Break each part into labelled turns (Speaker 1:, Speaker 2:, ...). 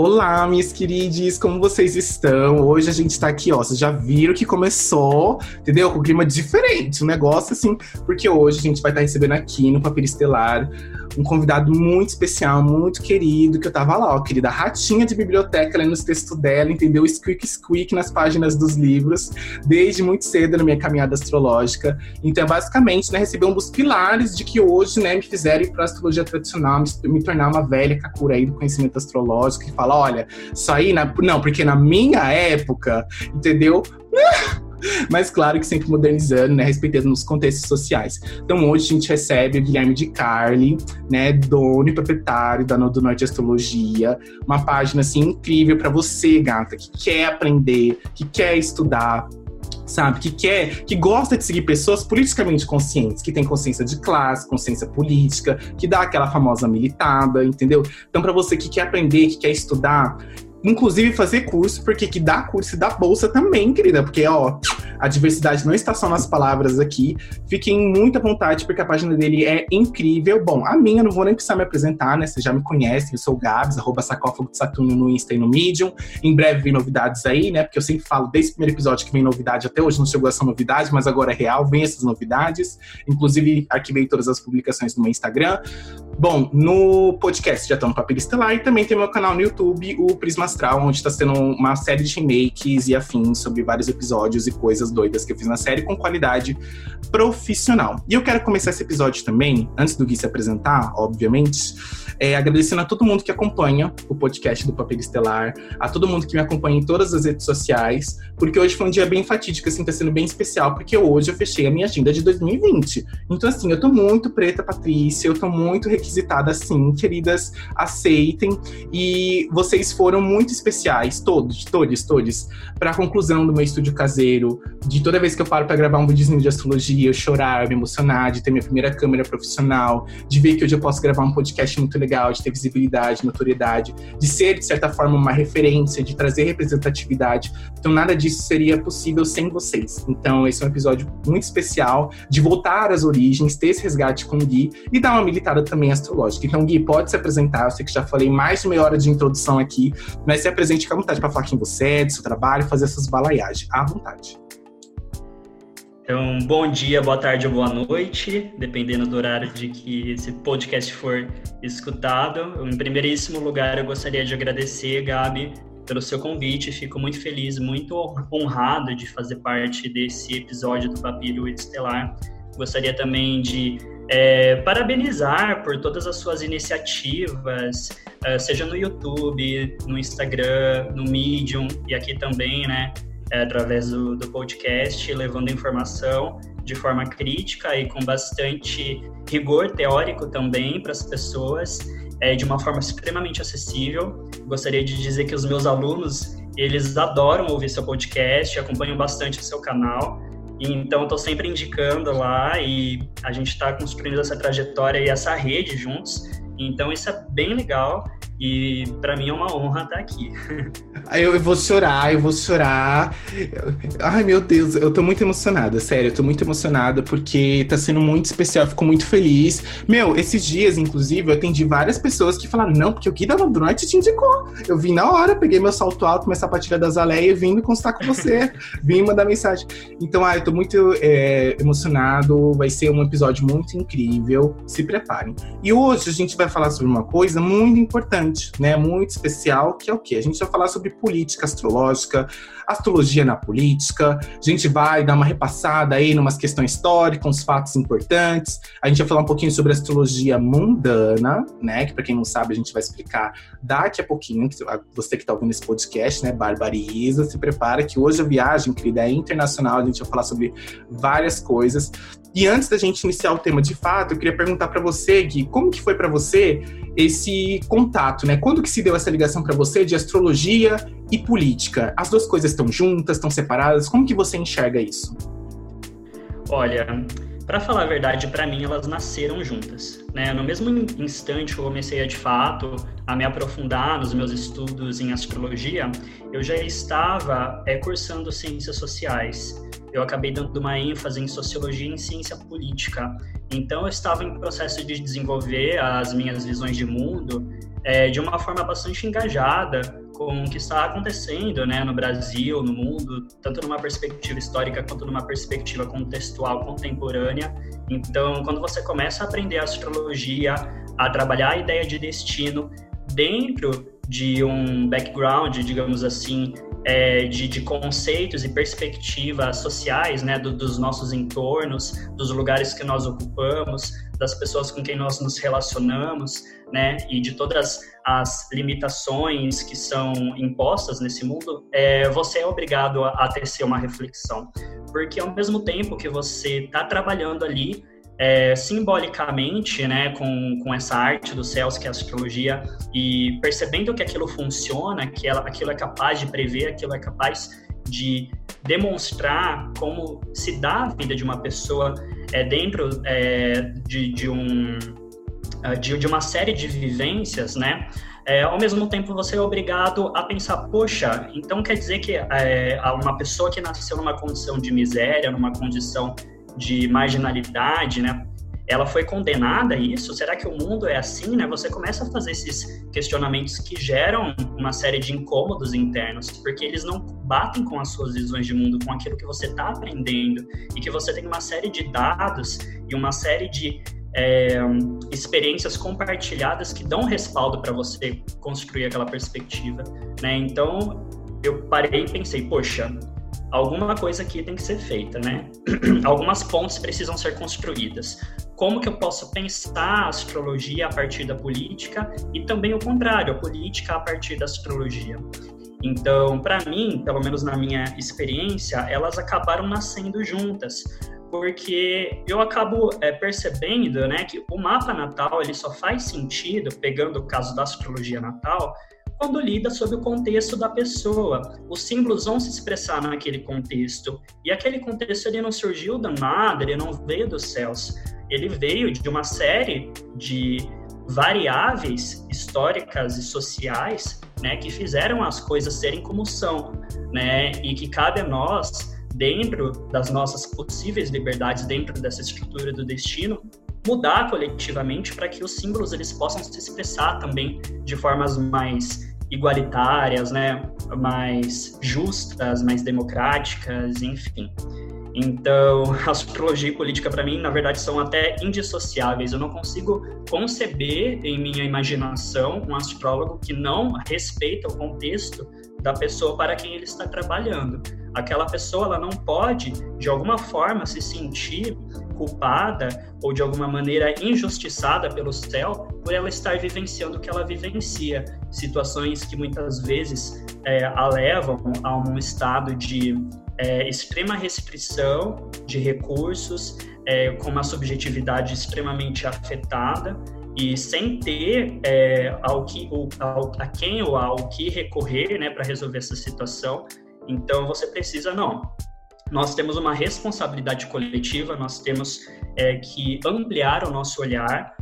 Speaker 1: Olá, minhas queridas, como vocês estão? Hoje a gente tá aqui, ó. Vocês já viram que começou, entendeu? Com um clima diferente, um negócio assim, porque hoje a gente vai estar tá recebendo aqui no Papel Estelar um convidado muito especial, muito querido, que eu tava lá, ó, querida ratinha de biblioteca, lendo os textos dela, entendeu? Squeak, squeak nas páginas dos livros, desde muito cedo na minha caminhada astrológica. Então, basicamente, né, receber um dos pilares de que hoje, né, me fizeram ir pra astrologia tradicional, me, me tornar uma velha kakura aí do conhecimento astrológico, que fala, olha, isso aí, na... não, porque na minha época, entendeu? Mas claro que sempre modernizando, né? Respeitando os contextos sociais. Então hoje a gente recebe o Guilherme de Carli, né? Dono e proprietário da do Norte Astrologia. Uma página assim incrível para você, gata, que quer aprender, que quer estudar, sabe? Que quer, que gosta de seguir pessoas politicamente conscientes, que tem consciência de classe, consciência política, que dá aquela famosa militada, entendeu? Então, para você que quer aprender, que quer estudar, inclusive fazer curso, porque que dá curso e dá bolsa também, querida, porque ó, a diversidade não está só nas palavras aqui. Fiquem muito à vontade, porque a página dele é incrível. Bom, a minha não vou nem precisar me apresentar, né? Vocês já me conhecem, eu sou o Gabs, arroba sacófago de Saturno no Insta e no Medium. Em breve vem novidades aí, né? Porque eu sempre falo desde o primeiro episódio que vem novidade, até hoje não chegou essa novidade, mas agora é real, vem essas novidades. Inclusive, arquivei todas as publicações no meu Instagram. Bom, no podcast já estão no Papel Estelar e também tem meu canal no YouTube, o Prisma Astral, onde está sendo uma série de remakes e afins sobre vários episódios e coisas doidas que eu fiz na série com qualidade profissional. E eu quero começar esse episódio também, antes do Gui se apresentar, obviamente, é, agradecendo a todo mundo que acompanha o podcast do Papel Estelar, a todo mundo que me acompanha em todas as redes sociais, porque hoje foi um dia bem fatídico, assim, tá sendo bem especial, porque hoje eu fechei a minha agenda de 2020. Então, assim, eu tô muito preta, Patrícia, eu tô muito requisitada, assim, queridas, aceitem. E vocês foram muito especiais, todos, todos, todos, pra conclusão do meu estúdio caseiro, de toda vez que eu paro para gravar um videozinho de astrologia, eu chorar, me emocionar, de ter minha primeira câmera profissional, de ver que hoje eu posso gravar um podcast muito legal, de ter visibilidade, notoriedade, de ser, de certa forma, uma referência, de trazer representatividade. Então, nada disso seria possível sem vocês. Então, esse é um episódio muito especial de voltar às origens, ter esse resgate com o Gui e dar uma militada também astrológica. Então, Gui, pode se apresentar. Eu sei que já falei mais de meia hora de introdução aqui, mas se apresente com a vontade para falar quem você é, do seu trabalho, fazer essas balaiagens. À vontade.
Speaker 2: Então, bom dia, boa tarde ou boa noite, dependendo do horário de que esse podcast for escutado. Em primeiríssimo lugar, eu gostaria de agradecer, Gabi, pelo seu convite. Fico muito feliz, muito honrado de fazer parte desse episódio do Papiro Estelar. Gostaria também de é, parabenizar por todas as suas iniciativas, uh, seja no YouTube, no Instagram, no Medium e aqui também, né? é, através do, do podcast, levando informação de forma crítica e com bastante rigor teórico também para as pessoas, é, de uma forma extremamente acessível. Gostaria de dizer que os meus alunos, eles adoram ouvir seu podcast, acompanham bastante o seu canal, então estou sempre indicando lá e a gente está construindo essa trajetória e essa rede juntos. Então isso é bem legal e para mim é uma honra estar aqui.
Speaker 1: Eu, vou chorar, eu vou chorar. Ai, meu Deus, eu tô muito emocionada, sério, eu tô muito emocionada porque tá sendo muito especial, eu fico muito feliz. Meu, esses dias, inclusive, eu atendi várias pessoas que falaram: não, porque o Gui da te indicou. Eu vim na hora, peguei meu salto alto, minha sapatilha da Zaleia e vim constar com você. vim mandar mensagem. Então, ai, eu tô muito é, emocionado, vai ser um episódio muito incrível. Se preparem. E hoje a gente vai falar sobre uma coisa muito importante importante, né, muito especial, que é o quê? A gente vai falar sobre política astrológica, astrologia na política, a gente vai dar uma repassada aí numas questões históricas, uns fatos importantes, a gente vai falar um pouquinho sobre astrologia mundana, né, que para quem não sabe a gente vai explicar daqui a pouquinho, você que está ouvindo esse podcast, né, Barbariza, se prepara que hoje a viagem, querida, é internacional, a gente vai falar sobre várias coisas. E antes da gente iniciar o tema de fato, eu queria perguntar para você, Gui, como que foi para você esse contato, né? Quando que se deu essa ligação para você de astrologia e política? As duas coisas estão juntas, estão separadas? Como que você enxerga isso?
Speaker 2: Olha, para falar a verdade, para mim elas nasceram juntas. Né? No mesmo instante que eu comecei a, de fato a me aprofundar nos meus estudos em astrologia, eu já estava é, cursando ciências sociais eu acabei dando uma ênfase em sociologia e em ciência política. Então, eu estava em processo de desenvolver as minhas visões de mundo é, de uma forma bastante engajada com o que está acontecendo né, no Brasil, no mundo, tanto numa perspectiva histórica quanto numa perspectiva contextual contemporânea. Então, quando você começa a aprender astrologia, a trabalhar a ideia de destino dentro de um background, digamos assim, é, de, de, conceitos e perspectivas sociais, né, do, dos nossos entornos, dos lugares que nós ocupamos, das pessoas com quem nós nos relacionamos, né, e de todas as limitações que são impostas nesse mundo, é, você é obrigado a, a tecer uma reflexão, porque ao mesmo tempo que você está trabalhando ali é, simbolicamente, né, com, com essa arte dos céus que é a astrologia e percebendo que aquilo funciona, que ela, aquilo é capaz de prever, aquilo é capaz de demonstrar como se dá a vida de uma pessoa é, dentro é, de, de, um, é, de, de, uma série de vivências, né? É, ao mesmo tempo você é obrigado a pensar, poxa, então quer dizer que é, uma pessoa que nasceu numa condição de miséria, numa condição de marginalidade, né? Ela foi condenada a isso? Será que o mundo é assim, né? Você começa a fazer esses questionamentos que geram uma série de incômodos internos, porque eles não batem com as suas visões de mundo, com aquilo que você está aprendendo, e que você tem uma série de dados e uma série de é, experiências compartilhadas que dão respaldo para você construir aquela perspectiva, né? Então eu parei e pensei, poxa, alguma coisa aqui tem que ser feita, né? Algumas pontes precisam ser construídas. Como que eu posso pensar a astrologia a partir da política e também o contrário, a política a partir da astrologia? Então, para mim, pelo menos na minha experiência, elas acabaram nascendo juntas, porque eu acabo é, percebendo, né, que o mapa natal ele só faz sentido, pegando o caso da astrologia natal, quando lida sob o contexto da pessoa. Os símbolos vão se expressar naquele contexto. E aquele contexto ele não surgiu do nada, ele não veio dos céus. Ele veio de uma série de variáveis históricas e sociais, né, que fizeram as coisas serem como são, né, e que cabe a nós, dentro das nossas possíveis liberdades, dentro dessa estrutura do destino, mudar coletivamente para que os símbolos eles possam se expressar também de formas mais igualitárias, né, mais justas, mais democráticas, enfim. Então, astrologia e política para mim, na verdade, são até indissociáveis. Eu não consigo conceber em minha imaginação um astrólogo que não respeita o contexto da pessoa para quem ele está trabalhando. Aquela pessoa ela não pode, de alguma forma, se sentir culpada ou de alguma maneira injustiçada pelo céu por ela estar vivenciando o que ela vivencia, situações que muitas vezes é, a levam a um estado de é, extrema restrição de recursos, é, com uma subjetividade extremamente afetada e sem ter é, ao que, ao, a quem ou ao que recorrer né, para resolver essa situação. Então você precisa, não, nós temos uma responsabilidade coletiva, nós temos é, que ampliar o nosso olhar,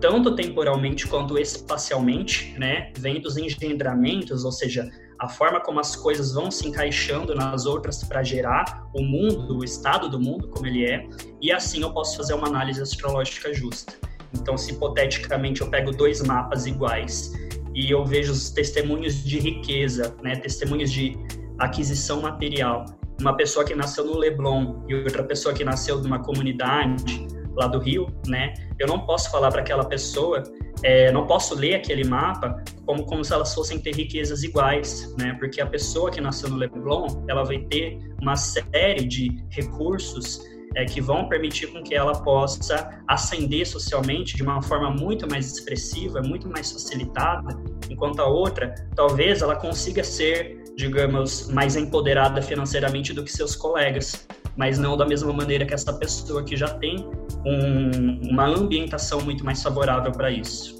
Speaker 2: tanto temporalmente quanto espacialmente, né? Vem dos engendramentos, ou seja, a forma como as coisas vão se encaixando nas outras para gerar o mundo, o estado do mundo como ele é, e assim eu posso fazer uma análise astrológica justa. Então, se hipoteticamente eu pego dois mapas iguais e eu vejo os testemunhos de riqueza, né, testemunhos de aquisição material, uma pessoa que nasceu no Leblon e outra pessoa que nasceu de uma comunidade lá do Rio, né? Eu não posso falar para aquela pessoa, é, não posso ler aquele mapa como, como se elas fossem ter riquezas iguais, né? Porque a pessoa que nasceu no Leblon, ela vai ter uma série de recursos é, que vão permitir com que ela possa ascender socialmente de uma forma muito mais expressiva, muito mais facilitada, enquanto a outra, talvez ela consiga ser digamos, mais empoderada financeiramente do que seus colegas, mas não da mesma maneira que essa pessoa que já tem um, uma ambientação muito mais favorável para isso.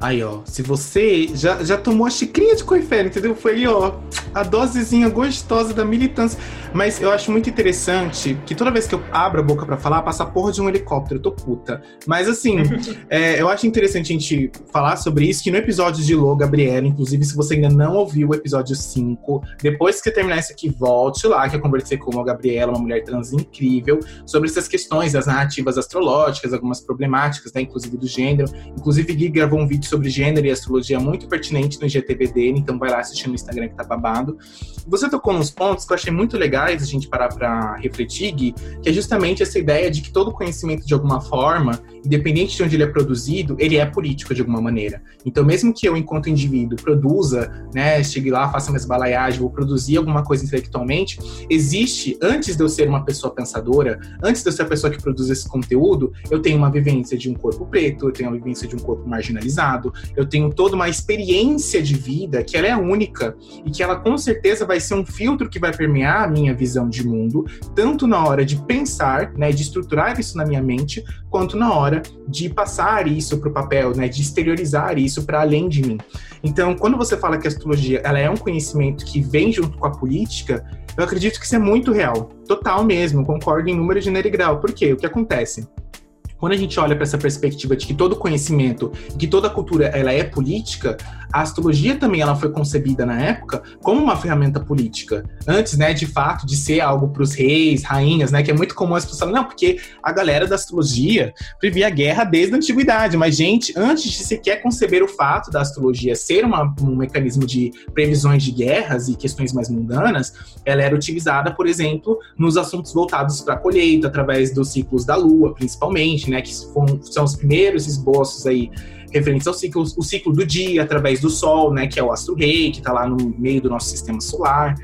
Speaker 1: Aí, ó, se você já, já tomou a xicrinha de coifé, entendeu? Foi ó, a dosezinha gostosa da militância. Mas eu acho muito interessante que toda vez que eu abro a boca para falar, passa a porra de um helicóptero. Eu tô puta. Mas assim, é, eu acho interessante a gente falar sobre isso, que no episódio de Lô, Gabriela, inclusive, se você ainda não ouviu o episódio 5, depois que terminar isso aqui, volte lá, que eu conversei com a Gabriela, uma mulher trans incrível, sobre essas questões das narrativas astrológicas, algumas problemáticas, né, inclusive do gênero. Inclusive, Gui gravou um vídeo sobre gênero e astrologia muito pertinente no IGTV dele, então vai lá assistir no Instagram que tá babado. Você tocou nos pontos que eu achei muito legais a gente parar para refletir, Gui, que é justamente essa ideia de que todo conhecimento, de alguma forma, independente de onde ele é produzido, ele é político de alguma maneira. Então, mesmo que eu, enquanto indivíduo, produza, né, chegue lá, faça minhas balaiagens, vou produzir alguma coisa intelectualmente, existe, antes de eu ser uma pessoa pensadora, antes de eu ser a pessoa que produz esse conteúdo, eu tenho uma vivência de um corpo preto, eu tenho uma vivência de um corpo marginalizado, eu tenho toda uma experiência de vida que ela é única e que ela com certeza vai ser um filtro que vai permear a minha visão de mundo, tanto na hora de pensar, né, de estruturar isso na minha mente, quanto na hora de passar isso para o papel, né, de exteriorizar isso para além de mim. Então, quando você fala que a astrologia ela é um conhecimento que vem junto com a política, eu acredito que isso é muito real, total mesmo, concordo em número, gênero e grau. Por quê? O que acontece? Quando a gente olha para essa perspectiva de que todo conhecimento, que toda cultura ela é política, a astrologia também ela foi concebida na época como uma ferramenta política. Antes, né, de fato, de ser algo para os reis, rainhas, né, que é muito comum as pessoas falarem, não, porque a galera da astrologia previa a guerra desde a antiguidade. Mas, gente, antes de sequer conceber o fato da astrologia ser uma, um mecanismo de previsões de guerras e questões mais mundanas, ela era utilizada, por exemplo, nos assuntos voltados para a colheita, através dos ciclos da lua, principalmente, né, que são os primeiros esboços aí referentes ao ciclo, o ciclo do dia através do Sol, né, que é o astro-rei, que está lá no meio do nosso sistema solar.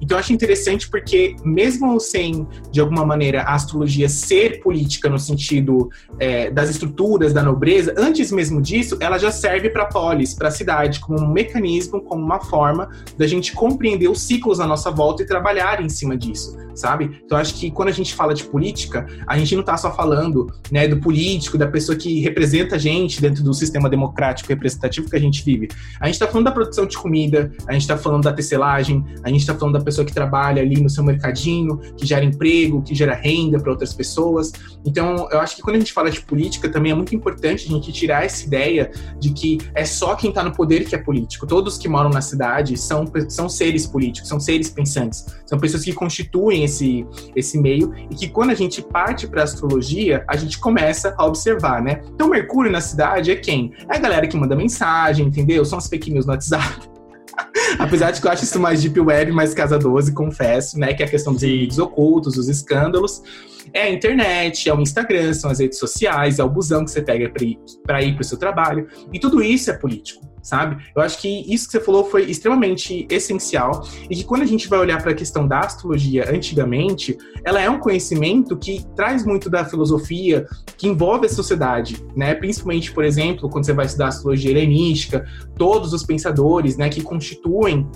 Speaker 1: Então eu acho interessante porque, mesmo sem, de alguma maneira, a astrologia ser política no sentido é, das estruturas da nobreza, antes mesmo disso, ela já serve para polis, para a cidade, como um mecanismo, como uma forma da gente compreender os ciclos à nossa volta e trabalhar em cima disso, sabe? Então acho que quando a gente fala de política, a gente não está só falando né, do político, da pessoa que representa a gente dentro do sistema democrático representativo que a gente vive. A gente está falando da produção de comida, a gente está falando da tecelagem, a gente está falando da pessoa que trabalha ali no seu mercadinho, que gera emprego, que gera renda para outras pessoas. Então, eu acho que quando a gente fala de política, também é muito importante a gente tirar essa ideia de que é só quem está no poder que é político. Todos que moram na cidade são, são seres políticos, são seres pensantes, são pessoas que constituem esse, esse meio e que quando a gente parte para a astrologia, a gente começa a observar, né? Então, Mercúrio na cidade é quem? É a galera que manda mensagem, entendeu? São as fake news no WhatsApp. Apesar de que eu acho isso mais deep web, mais casa 12, confesso, né? Que é a questão dos vídeos ocultos, os escândalos. É a internet, é o Instagram, são as redes sociais, é o busão que você pega para ir para o seu trabalho. E tudo isso é político sabe? Eu acho que isso que você falou foi extremamente essencial e que quando a gente vai olhar para a questão da astrologia antigamente, ela é um conhecimento que traz muito da filosofia que envolve a sociedade, né? Principalmente, por exemplo, quando você vai estudar astrologia helenística, todos os pensadores, né, que constituem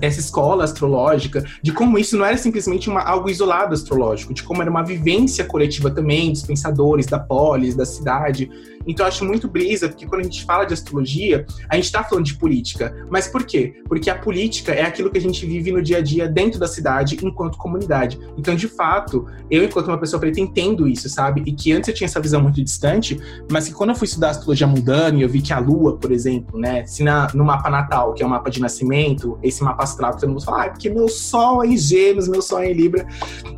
Speaker 1: essa escola astrológica, de como isso não era simplesmente uma, algo isolado astrológico, de como era uma vivência coletiva também dos pensadores, da polis, da cidade. Então eu acho muito brisa, porque quando a gente fala de astrologia, a gente está falando de política. Mas por quê? Porque a política é aquilo que a gente vive no dia a dia dentro da cidade enquanto comunidade. Então, de fato, eu, enquanto uma pessoa preta, entendo isso, sabe? E que antes eu tinha essa visão muito distante, mas que quando eu fui estudar astrologia mundana e eu vi que a Lua, por exemplo, né, se na, no mapa natal, que é o mapa de nascimento, esse mapa astral que todo mundo fala, ah, porque meu sol é em gêmeos, meu sol é em Libra,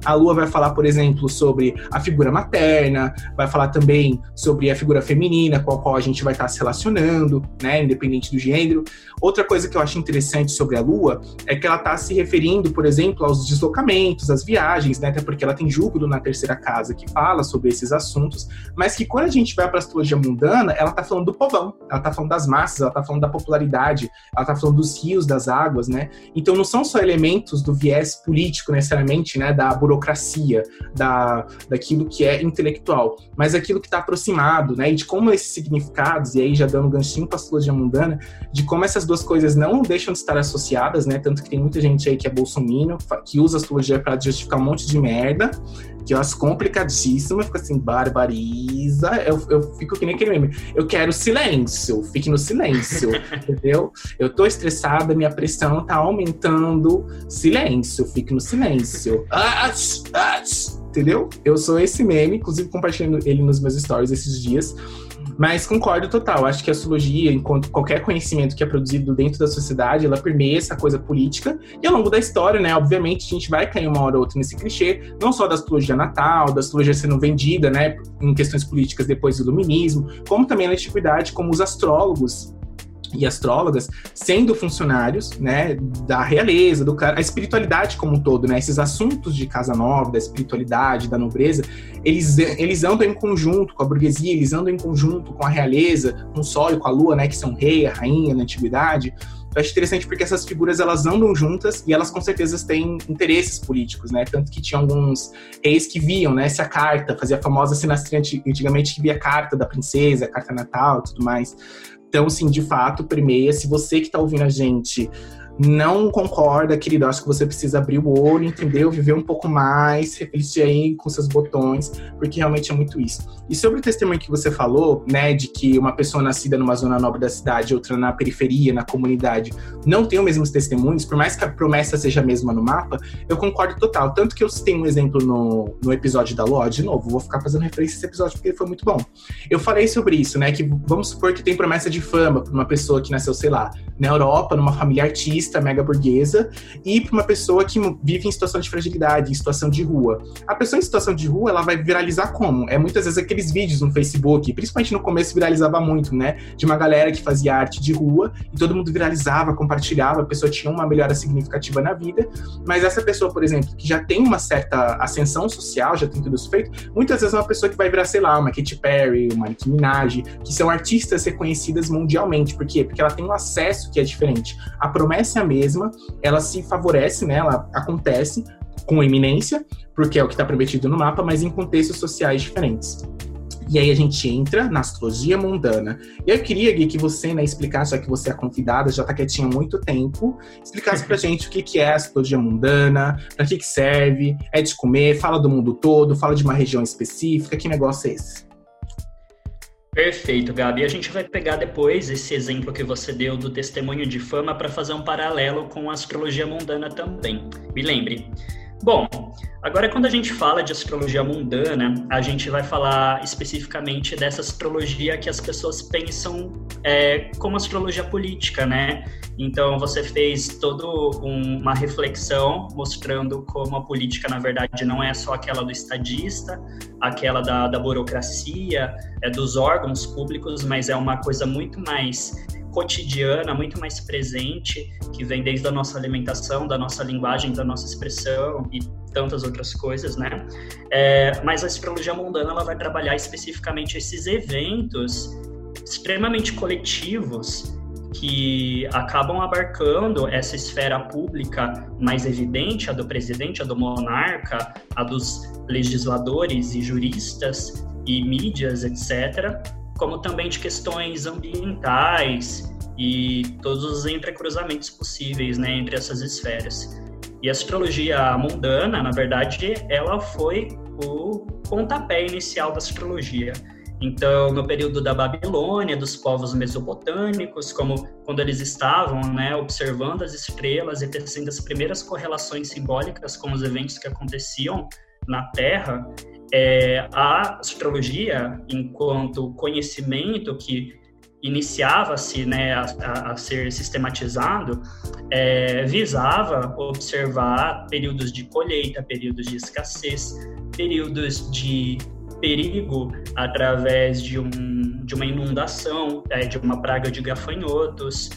Speaker 1: a Lua vai falar, por exemplo, sobre a figura materna, vai falar também sobre a figura feminina, feminina com a qual a gente vai estar se relacionando, né, independente do gênero. Outra coisa que eu acho interessante sobre a Lua é que ela está se referindo, por exemplo, aos deslocamentos, às viagens, né, até porque ela tem Júpiter na terceira casa que fala sobre esses assuntos, mas que quando a gente vai para a astrologia mundana, ela está falando do povão, ela está falando das massas, ela está falando da popularidade, ela está falando dos rios, das águas, né? Então não são só elementos do viés político necessariamente, né, da burocracia, da daquilo que é intelectual, mas aquilo que está aproximado, né, e de de como esses significados, e aí já dando um ganchinho para a astrologia mundana, de como essas duas coisas não deixam de estar associadas, né? Tanto que tem muita gente aí que é bolsominion, que usa a astrologia para justificar um monte de merda, que eu acho complicadíssimo, fica assim, barbariza. Eu, eu fico que nem aquele meme. Eu quero silêncio, fique no silêncio, entendeu? Eu tô estressada, minha pressão tá aumentando. Silêncio, fique no silêncio. Ah, ah, entendeu? Eu sou esse meme, inclusive compartilhando ele nos meus stories esses dias. Mas concordo total. Acho que a astrologia, enquanto qualquer conhecimento que é produzido dentro da sociedade, ela permeia essa coisa política. E ao longo da história, né, obviamente, a gente vai cair uma hora ou outra nesse clichê, não só da astrologia natal, da astrologia sendo vendida, né, em questões políticas depois do iluminismo, como também na antiguidade, como os astrólogos e astrólogas sendo funcionários, né, da realeza, do a espiritualidade como um todo, né, esses assuntos de casa nova, da espiritualidade, da nobreza, eles, eles andam em conjunto com a burguesia, eles andam em conjunto com a realeza, com o sol e com a lua, né, que são rei, a rainha na antiguidade. Eu acho interessante porque essas figuras elas andam juntas e elas com certeza têm interesses políticos, né? Tanto que tinha alguns reis que viam, né? Se a carta, fazia a famosa sinastria antigamente que via a carta da princesa, a carta natal tudo mais. Então, sim, de fato, primeiro, se você que está ouvindo a gente não concorda, querido, acho que você precisa abrir o olho, entendeu? Viver um pouco mais, refletir aí com seus botões, porque realmente é muito isso. E sobre o testemunho que você falou, né, de que uma pessoa nascida numa zona nobre da cidade, outra na periferia, na comunidade, não tem os mesmos testemunhos, por mais que a promessa seja a mesma no mapa, eu concordo total. Tanto que eu citei um exemplo no, no episódio da Lua, de novo, vou ficar fazendo referência a esse episódio porque ele foi muito bom. Eu falei sobre isso, né, que vamos supor que tem promessa de fama para uma pessoa que nasceu, sei lá, na Europa, numa família artística, mega burguesa, e para uma pessoa que vive em situação de fragilidade, em situação de rua. A pessoa em situação de rua, ela vai viralizar como? É muitas vezes aqueles vídeos no Facebook, principalmente no começo viralizava muito, né? De uma galera que fazia arte de rua e todo mundo viralizava, compartilhava, a pessoa tinha uma melhora significativa na vida, mas essa pessoa, por exemplo, que já tem uma certa ascensão social, já tem tudo isso feito, muitas vezes é uma pessoa que vai virar, sei lá, uma Katy Perry, uma Nicki Minaj, que são artistas reconhecidas mundialmente. Por quê? Porque ela tem um acesso que é diferente. A promessa a mesma, ela se favorece, né? Ela acontece com eminência, porque é o que está prometido no mapa, mas em contextos sociais diferentes. E aí a gente entra na astrologia mundana. E eu queria, Gui, que você né, explicasse, já que você é convidada, já está quietinha há muito tempo, explicasse pra gente o que, que é a astrologia mundana, para que, que serve, é de comer, fala do mundo todo, fala de uma região específica, que negócio é esse?
Speaker 2: Perfeito, Gabi. A gente vai pegar depois esse exemplo que você deu do testemunho de fama para fazer um paralelo com a astrologia mundana também. Me lembre. Bom, agora quando a gente fala de astrologia mundana, a gente vai falar especificamente dessa astrologia que as pessoas pensam é, como astrologia política, né? Então você fez toda um, uma reflexão mostrando como a política, na verdade, não é só aquela do estadista, aquela da, da burocracia, é dos órgãos públicos, mas é uma coisa muito mais cotidiana, muito mais presente, que vem desde a nossa alimentação, da nossa linguagem, da nossa expressão e tantas outras coisas, né? É, mas a astrologia mundana ela vai trabalhar especificamente esses eventos extremamente coletivos que acabam abarcando essa esfera pública mais evidente, a do presidente, a do monarca, a dos legisladores e juristas e mídias, etc., como também de questões ambientais e todos os entrecruzamentos possíveis né, entre essas esferas. E a astrologia mundana, na verdade, ela foi o pontapé inicial da astrologia. Então, no período da Babilônia, dos povos mesopotâmicos, como quando eles estavam né, observando as estrelas e tecendo as primeiras correlações simbólicas com os eventos que aconteciam na Terra, é, a astrologia, enquanto conhecimento que iniciava-se né, a, a, ser sistematizado, é, visava observar períodos de colheita, períodos de escassez, períodos de perigo através de, um, de uma inundação, é, de uma praga de gafanhotos,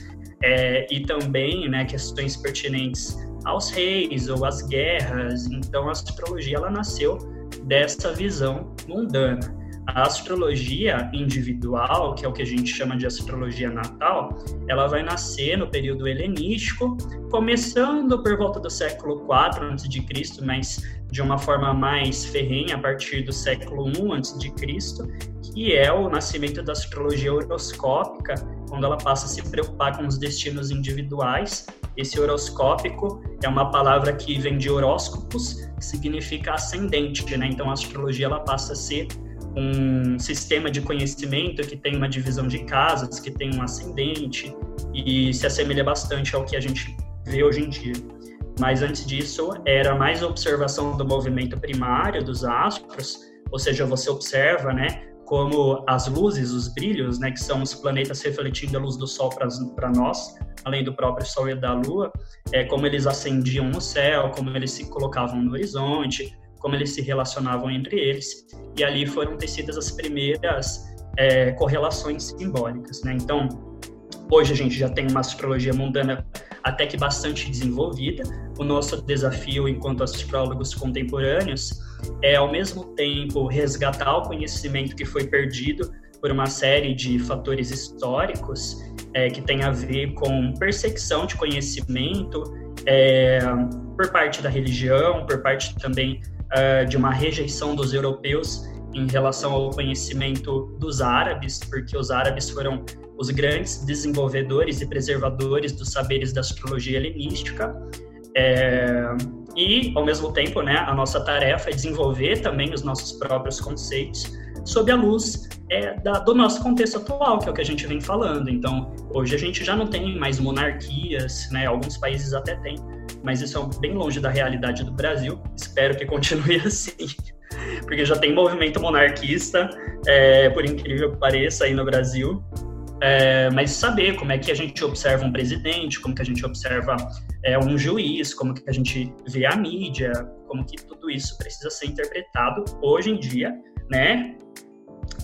Speaker 2: é, e também né, questões pertinentes aos reis ou às guerras. Então, a astrologia ela nasceu dessa visão mundana. A astrologia individual, que é o que a gente chama de astrologia natal, ela vai nascer no período helenístico, começando por volta do século IV a.C., mas de uma forma mais ferrenha a partir do século I a.C., e é o nascimento da astrologia horoscópica, quando ela passa a se preocupar com os destinos individuais. Esse horoscópico é uma palavra que vem de horóscopos, que significa ascendente, né? Então a astrologia ela passa a ser um sistema de conhecimento que tem uma divisão de casas, que tem um ascendente e se assemelha bastante ao que a gente vê hoje em dia. Mas antes disso, era mais observação do movimento primário dos astros, ou seja, você observa, né, como as luzes, os brilhos, né, que são os planetas refletindo a luz do Sol para nós, além do próprio Sol e da Lua, é, como eles acendiam no céu, como eles se colocavam no horizonte, como eles se relacionavam entre eles, e ali foram tecidas as primeiras é, correlações simbólicas. Né? Então, hoje a gente já tem uma astrologia mundana até que bastante desenvolvida. O nosso desafio enquanto astrólogos contemporâneos é, ao mesmo tempo, resgatar o conhecimento que foi perdido por uma série de fatores históricos é, que tem a ver com perseguição de conhecimento é, por parte da religião, por parte também uh, de uma rejeição dos europeus em relação ao conhecimento dos árabes, porque os árabes foram os grandes desenvolvedores e preservadores dos saberes da astrologia helenística. E, ao mesmo tempo, né, a nossa tarefa é desenvolver também os nossos próprios conceitos sob a luz é, da, do nosso contexto atual, que é o que a gente vem falando. Então, hoje a gente já não tem mais monarquias, né, alguns países até têm, mas isso é bem longe da realidade do Brasil. Espero que continue assim, porque já tem movimento monarquista, é, por incrível que pareça, aí no Brasil. É, mas saber como é que a gente observa um presidente, como que a gente observa é, um juiz, como que a gente vê a mídia, como que tudo isso precisa ser interpretado hoje em dia, né?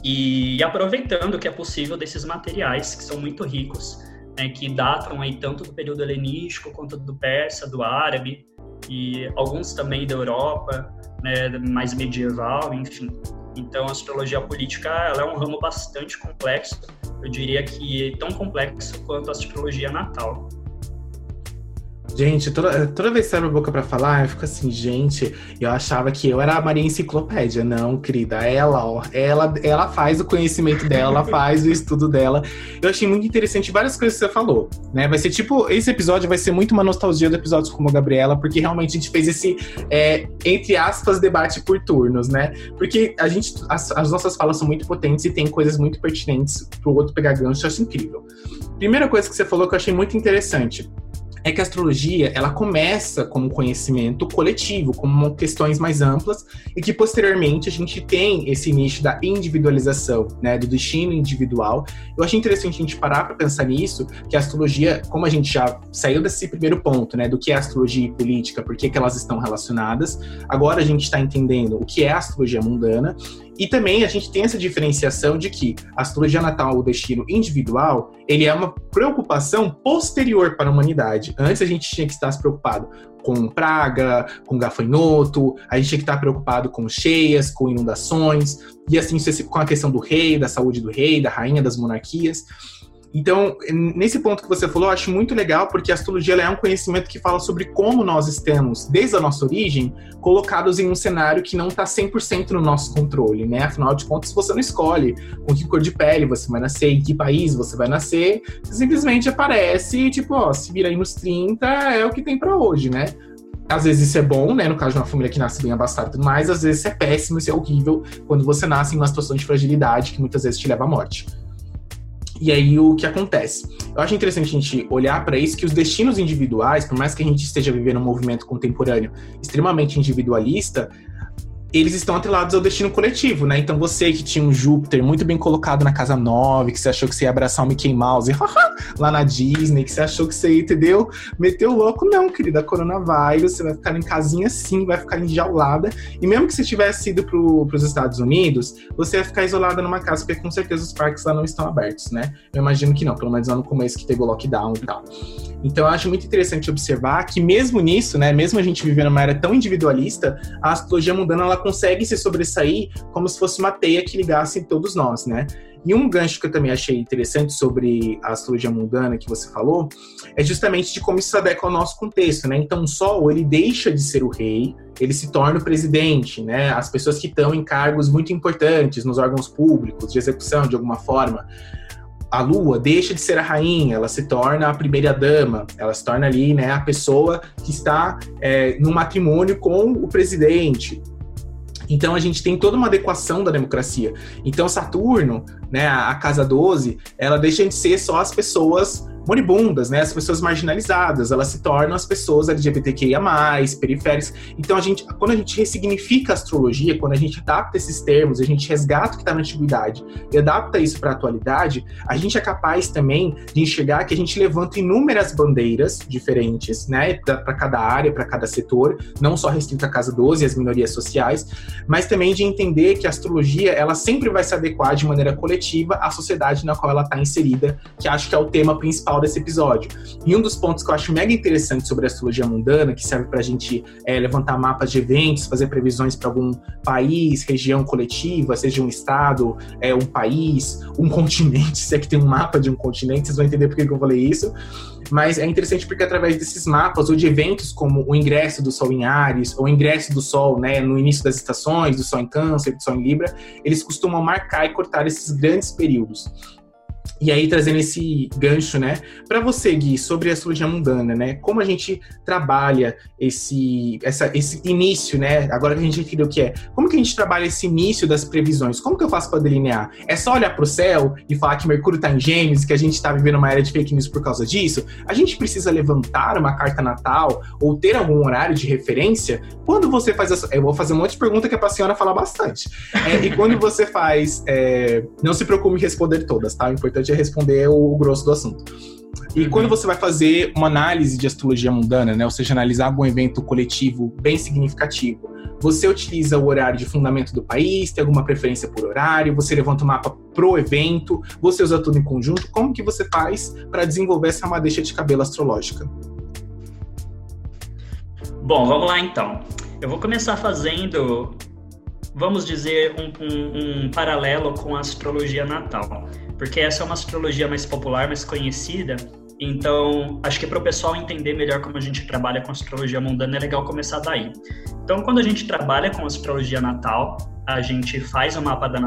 Speaker 2: E aproveitando o que é possível desses materiais que são muito ricos, né, que datam aí tanto do período helenístico quanto do persa, do árabe e alguns também da Europa, né, mais medieval, enfim. Então, a astrologia política ela é um ramo bastante complexo eu diria que é tão complexo quanto a astrologia natal.
Speaker 1: Gente, toda, toda vez que sai minha boca pra falar, eu fico assim, gente, eu achava que eu era a Maria Enciclopédia. Não, querida, ela, ó, ela, ela faz o conhecimento dela, ela faz o estudo dela. Eu achei muito interessante várias coisas que você falou, né? Vai ser tipo, esse episódio vai ser muito uma nostalgia do episódio com a Gabriela, porque realmente a gente fez esse, é, entre aspas, debate por turnos, né? Porque a gente, as, as nossas falas são muito potentes e tem coisas muito pertinentes pro outro pegar gancho, eu acho incrível. Primeira coisa que você falou que eu achei muito interessante é que a astrologia ela começa como conhecimento coletivo, como questões mais amplas, e que posteriormente a gente tem esse nicho da individualização, né, do destino individual. Eu achei interessante a gente parar para pensar nisso, que a astrologia, como a gente já saiu desse primeiro ponto, né, do que é astrologia e política, por que, que elas estão relacionadas, agora a gente está entendendo o que é astrologia mundana e também a gente tem essa diferenciação de que a astrologia natal, o destino individual, ele é uma preocupação posterior para a humanidade. Antes a gente tinha que estar se preocupado com praga, com gafanhoto, a gente tinha que estar preocupado com cheias, com inundações, e assim com a questão do rei, da saúde do rei, da rainha, das monarquias. Então, nesse ponto que você falou, eu acho muito legal, porque a astrologia é um conhecimento que fala sobre como nós estamos, desde a nossa origem, colocados em um cenário que não está 100% no nosso controle, né? Afinal de contas, você não escolhe com que cor de pele você vai nascer, em que país você vai nascer, você simplesmente aparece e, tipo, ó, se vira aí nos 30, é o que tem para hoje, né? Às vezes isso é bom, né? No caso de uma família que nasce bem abastada e tudo mais, às vezes isso é péssimo, isso é horrível quando você nasce em uma situação de fragilidade que muitas vezes te leva à morte. E aí o que acontece? Eu acho interessante a gente olhar para isso que os destinos individuais, por mais que a gente esteja vivendo um movimento contemporâneo extremamente individualista, eles estão atrelados ao destino coletivo, né? Então você que tinha um Júpiter muito bem colocado na casa 9, que você achou que você ia abraçar o Mickey Mouse lá na Disney, que você achou que você ia, entendeu? Meteu louco, não, querida. Coronavírus, você vai ficar em casinha sim, vai ficar enjaulada. E mesmo que você tivesse ido para os Estados Unidos, você ia ficar isolada numa casa, porque com certeza os parques lá não estão abertos, né? Eu imagino que não, pelo menos lá no começo que o lockdown e tal. Então eu acho muito interessante observar que mesmo nisso, né, mesmo a gente vivendo uma era tão individualista, a astrologia mundana ela consegue se sobressair como se fosse uma teia que ligasse todos nós, né? E um gancho que eu também achei interessante sobre a astrologia mundana que você falou é justamente de como isso se adequa ao nosso contexto, né? Então, o Sol, ele deixa de ser o rei, ele se torna o presidente, né? As pessoas que estão em cargos muito importantes nos órgãos públicos, de execução, de alguma forma. A Lua deixa de ser a rainha, ela se torna a primeira dama, ela se torna ali, né, a pessoa que está é, no matrimônio com o presidente. Então a gente tem toda uma adequação da democracia. Então Saturno, né, a casa 12, ela deixa de ser só as pessoas moribundas, né? As pessoas marginalizadas, elas se tornam as pessoas LGBTQIA+, periféricas. Então, a gente, quando a gente ressignifica a astrologia, quando a gente adapta esses termos, a gente resgata o que está na antiguidade e adapta isso para a atualidade, a gente é capaz também de enxergar que a gente levanta inúmeras bandeiras diferentes, né? Para cada área, para cada setor, não só restrito à Casa 12 e às minorias sociais, mas também de entender que a astrologia, ela sempre vai se adequar de maneira coletiva à sociedade na qual ela está inserida, que acho que é o tema principal principal desse episódio. E um dos pontos que eu acho mega interessante sobre a astrologia mundana, que serve para a gente é, levantar mapas de eventos, fazer previsões para algum país, região coletiva, seja um estado, é, um país, um continente, se é que tem um mapa de um continente, vocês vão entender por que eu falei isso. Mas é interessante porque através desses mapas ou de eventos como o ingresso do Sol em Ares, ou o ingresso do Sol né, no início das estações, do Sol em Câncer, do Sol em Libra, eles costumam marcar e cortar esses grandes períodos. E aí, trazendo esse gancho, né, para você, Gui, sobre a astrologia mundana, né, como a gente trabalha esse, essa, esse início, né, agora que a gente entendeu o que é, como que a gente trabalha esse início das previsões? Como que eu faço para delinear? É só olhar para o céu e falar que Mercúrio está em Gêmeos, que a gente está vivendo uma era de fake news por causa disso? A gente precisa levantar uma carta natal ou ter algum horário de referência? Quando você faz essa. Eu vou fazer um monte de pergunta que é a senhora falar bastante. É, e quando você faz. É, não se preocupe em responder todas, tá? O importante é responder o, grosso do assunto. E uhum. quando você vai fazer uma análise de astrologia mundana, né, ou seja, analisar algum evento coletivo bem significativo, você utiliza o horário de fundamento do país, tem alguma preferência por horário, você levanta o mapa pro evento, você usa tudo em conjunto, como que você faz para desenvolver essa madeixa de cabelo astrológica?
Speaker 2: Bom, vamos lá então. Eu vou começar fazendo, vamos dizer, um, um, um paralelo com a astrologia natal porque essa é uma astrologia mais popular, mais conhecida. Então, acho que para o pessoal entender melhor como a gente trabalha com astrologia mundana, é legal começar daí. Então, quando a gente trabalha com astrologia natal, a gente faz o mapa, da,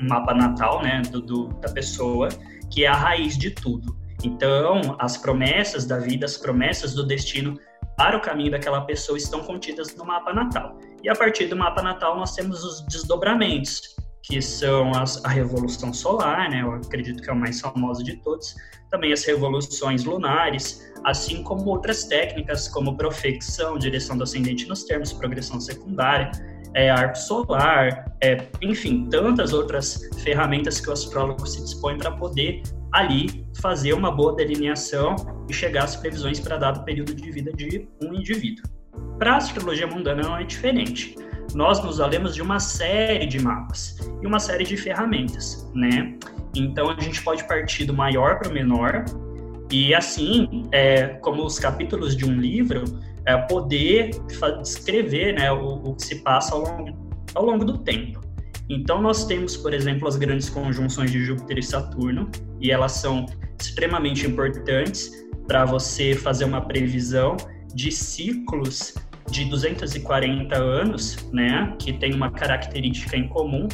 Speaker 2: mapa natal né, do, do, da pessoa, que é a raiz de tudo. Então, as promessas da vida, as promessas do destino para o caminho daquela pessoa estão contidas no mapa natal. E a partir do mapa natal, nós temos os desdobramentos, que são as, a Revolução Solar, né? Eu acredito que é o mais famoso de todos. Também as revoluções lunares, assim como outras técnicas como profecção, direção do ascendente nos termos, progressão secundária, é, arco solar, é, enfim, tantas outras ferramentas que o astrólogo se dispõe para poder ali fazer uma boa delineação e chegar às previsões para dado período de vida de um indivíduo. Para a astrologia mundana não é diferente nós nos valemos de uma série de mapas e uma série de ferramentas, né? Então a gente pode partir do maior para o menor e assim, é, como os capítulos de um livro, é, poder descrever né, o, o, que se passa ao longo, ao longo do tempo. Então nós temos, por exemplo, as grandes conjunções de Júpiter e Saturno e elas são extremamente importantes para você fazer uma previsão de ciclos de 240 anos, né, que tem uma característica em comum.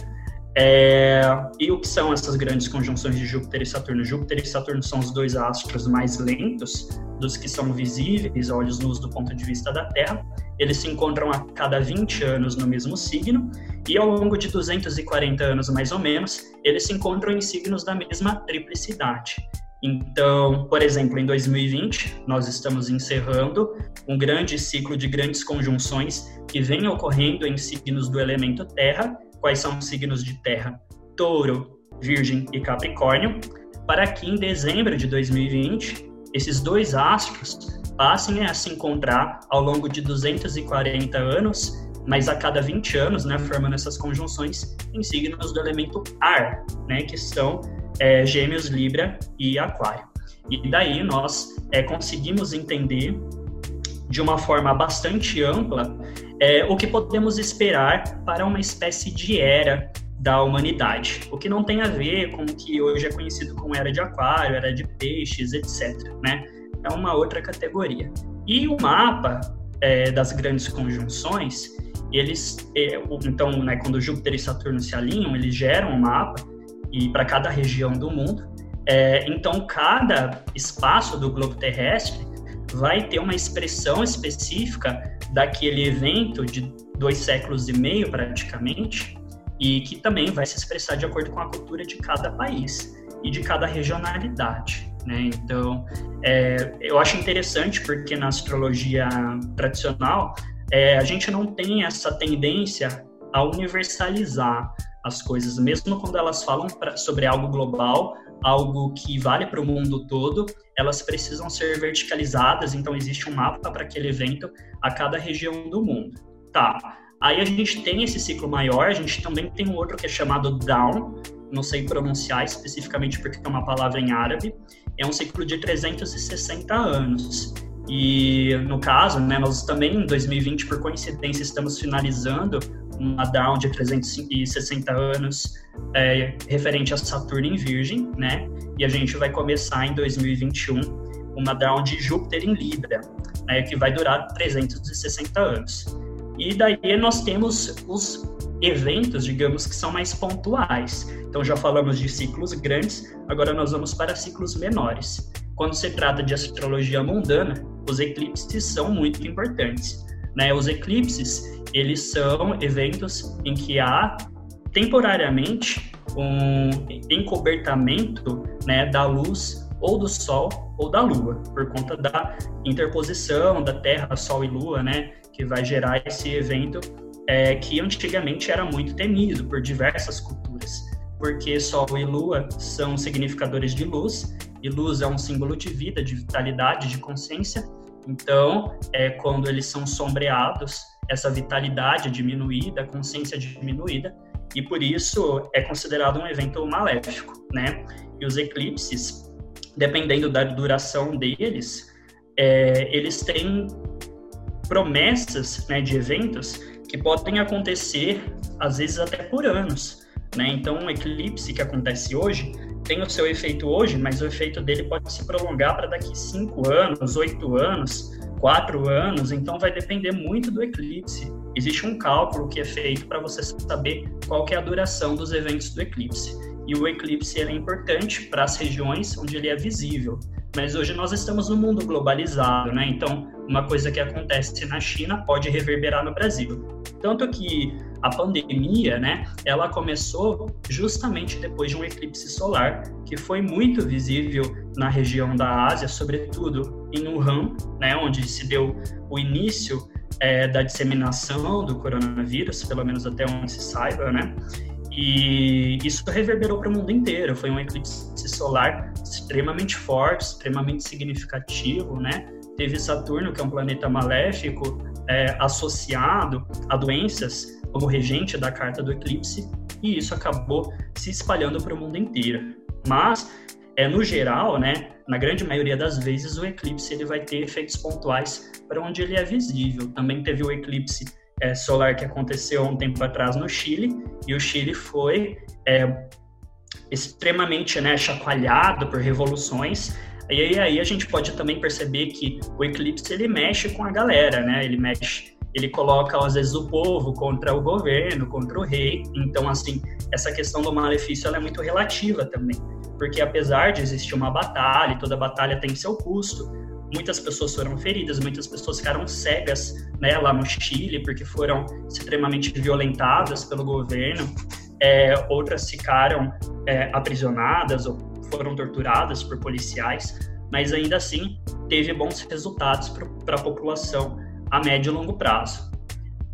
Speaker 2: É, e o que são essas grandes conjunções de Júpiter e Saturno? Júpiter e Saturno são os dois astros mais lentos dos que são visíveis, olhos nus do ponto de vista da Terra. Eles se encontram a cada 20 anos no mesmo signo, e ao longo de 240 anos mais ou menos, eles se encontram em signos da mesma triplicidade. Então, por exemplo, em 2020, nós estamos encerrando um grande ciclo de grandes conjunções que vem ocorrendo em signos do elemento Terra. Quais são os signos de Terra? Touro, Virgem e Capricórnio, para que em dezembro de 2020, esses dois astros passem a se encontrar ao longo de 240 anos, mas a cada 20 anos, né, formando essas conjunções em signos do elemento ar, né, que são é, Gêmeos, Libra e Aquário. E daí nós é, conseguimos entender de uma forma bastante ampla é, o que podemos esperar para uma espécie de era da humanidade, o que não tem a ver com o que hoje é conhecido como era de aquário, era de peixes, etc. Né? É uma outra categoria. E o mapa é, das grandes conjunções, eles, é, então, né, quando Júpiter e Saturno se alinham, eles geram um mapa e para cada região do mundo. É, então, cada espaço do globo terrestre vai ter uma expressão específica daquele evento de dois séculos e meio, praticamente, e que também vai se expressar de acordo com a cultura de cada país e de cada regionalidade. Né? Então, é, eu acho interessante porque na astrologia tradicional é, a gente não tem essa tendência a universalizar as coisas, mesmo quando elas falam pra, sobre algo global, algo que vale para o mundo todo, elas precisam ser verticalizadas, então existe um mapa para aquele evento a cada região do mundo. Tá. Aí a gente tem esse ciclo maior, a gente também tem um outro que é chamado down, não sei pronunciar especificamente porque é uma palavra em árabe, é um ciclo de 360 anos. E no caso, né, nós também em 2020, por coincidência, estamos finalizando uma down de 360 anos é, referente a Saturno em Virgem, né? E a gente vai começar em 2021 uma down de Júpiter em Libra, né, que vai durar 360 anos. E daí nós temos os eventos, digamos, que são mais pontuais. Então já falamos de ciclos grandes, agora nós vamos para ciclos menores. Quando se trata de astrologia mundana, os eclipses são muito importantes. Né? Os eclipses, eles são eventos em que há temporariamente um encobertamento né, da luz ou do Sol ou da Lua, por conta da interposição da Terra, Sol e Lua, né, que vai gerar esse evento é, que antigamente era muito temido por diversas culturas, porque Sol e Lua são significadores de luz, e luz é um símbolo de vida, de vitalidade, de consciência. Então, é, quando eles são sombreados, essa vitalidade é diminuída, consciência é diminuída, e por isso é considerado um evento maléfico, né? E os eclipses, dependendo da duração deles, é, eles têm promessas né, de eventos que podem acontecer, às vezes, até por anos. Né? Então, um eclipse que acontece hoje tem o seu efeito hoje, mas o efeito dele pode se prolongar para daqui cinco anos, oito anos, quatro anos. Então, vai depender muito do eclipse. Existe um cálculo que é feito para você saber qual é a duração dos eventos do eclipse. E o eclipse é importante para as regiões onde ele é visível. Mas hoje nós estamos no mundo globalizado, né? Então, uma coisa que acontece na China pode reverberar no Brasil. Tanto que a pandemia, né, ela começou justamente depois de um eclipse solar, que foi muito visível na região da Ásia, sobretudo em Wuhan, né, onde se deu o início é, da disseminação do coronavírus, pelo menos até onde se saiba, né? E isso reverberou para o mundo inteiro. Foi um eclipse solar extremamente forte, extremamente significativo, né? Teve Saturno, que é um planeta maléfico, é, associado a doenças como regente da carta do eclipse, e isso acabou se espalhando para o mundo inteiro. Mas, é, no geral, né, na grande maioria das vezes, o eclipse ele vai ter efeitos pontuais para onde ele é visível. Também teve o eclipse é, solar que aconteceu um tempo atrás no Chile, e o Chile foi é, extremamente né, chacoalhado por revoluções. E aí, aí a gente pode também perceber que o eclipse ele mexe com a galera, né? Ele mexe, ele coloca às vezes o povo contra o governo, contra o rei. Então, assim, essa questão do malefício é muito relativa também, porque apesar de existir uma batalha, e toda batalha tem seu custo, muitas pessoas foram feridas, muitas pessoas ficaram cegas né, lá no Chile porque foram extremamente violentadas pelo governo, é, outras ficaram é, aprisionadas ou foram torturadas por policiais, mas ainda assim teve bons resultados para a população a médio e longo prazo.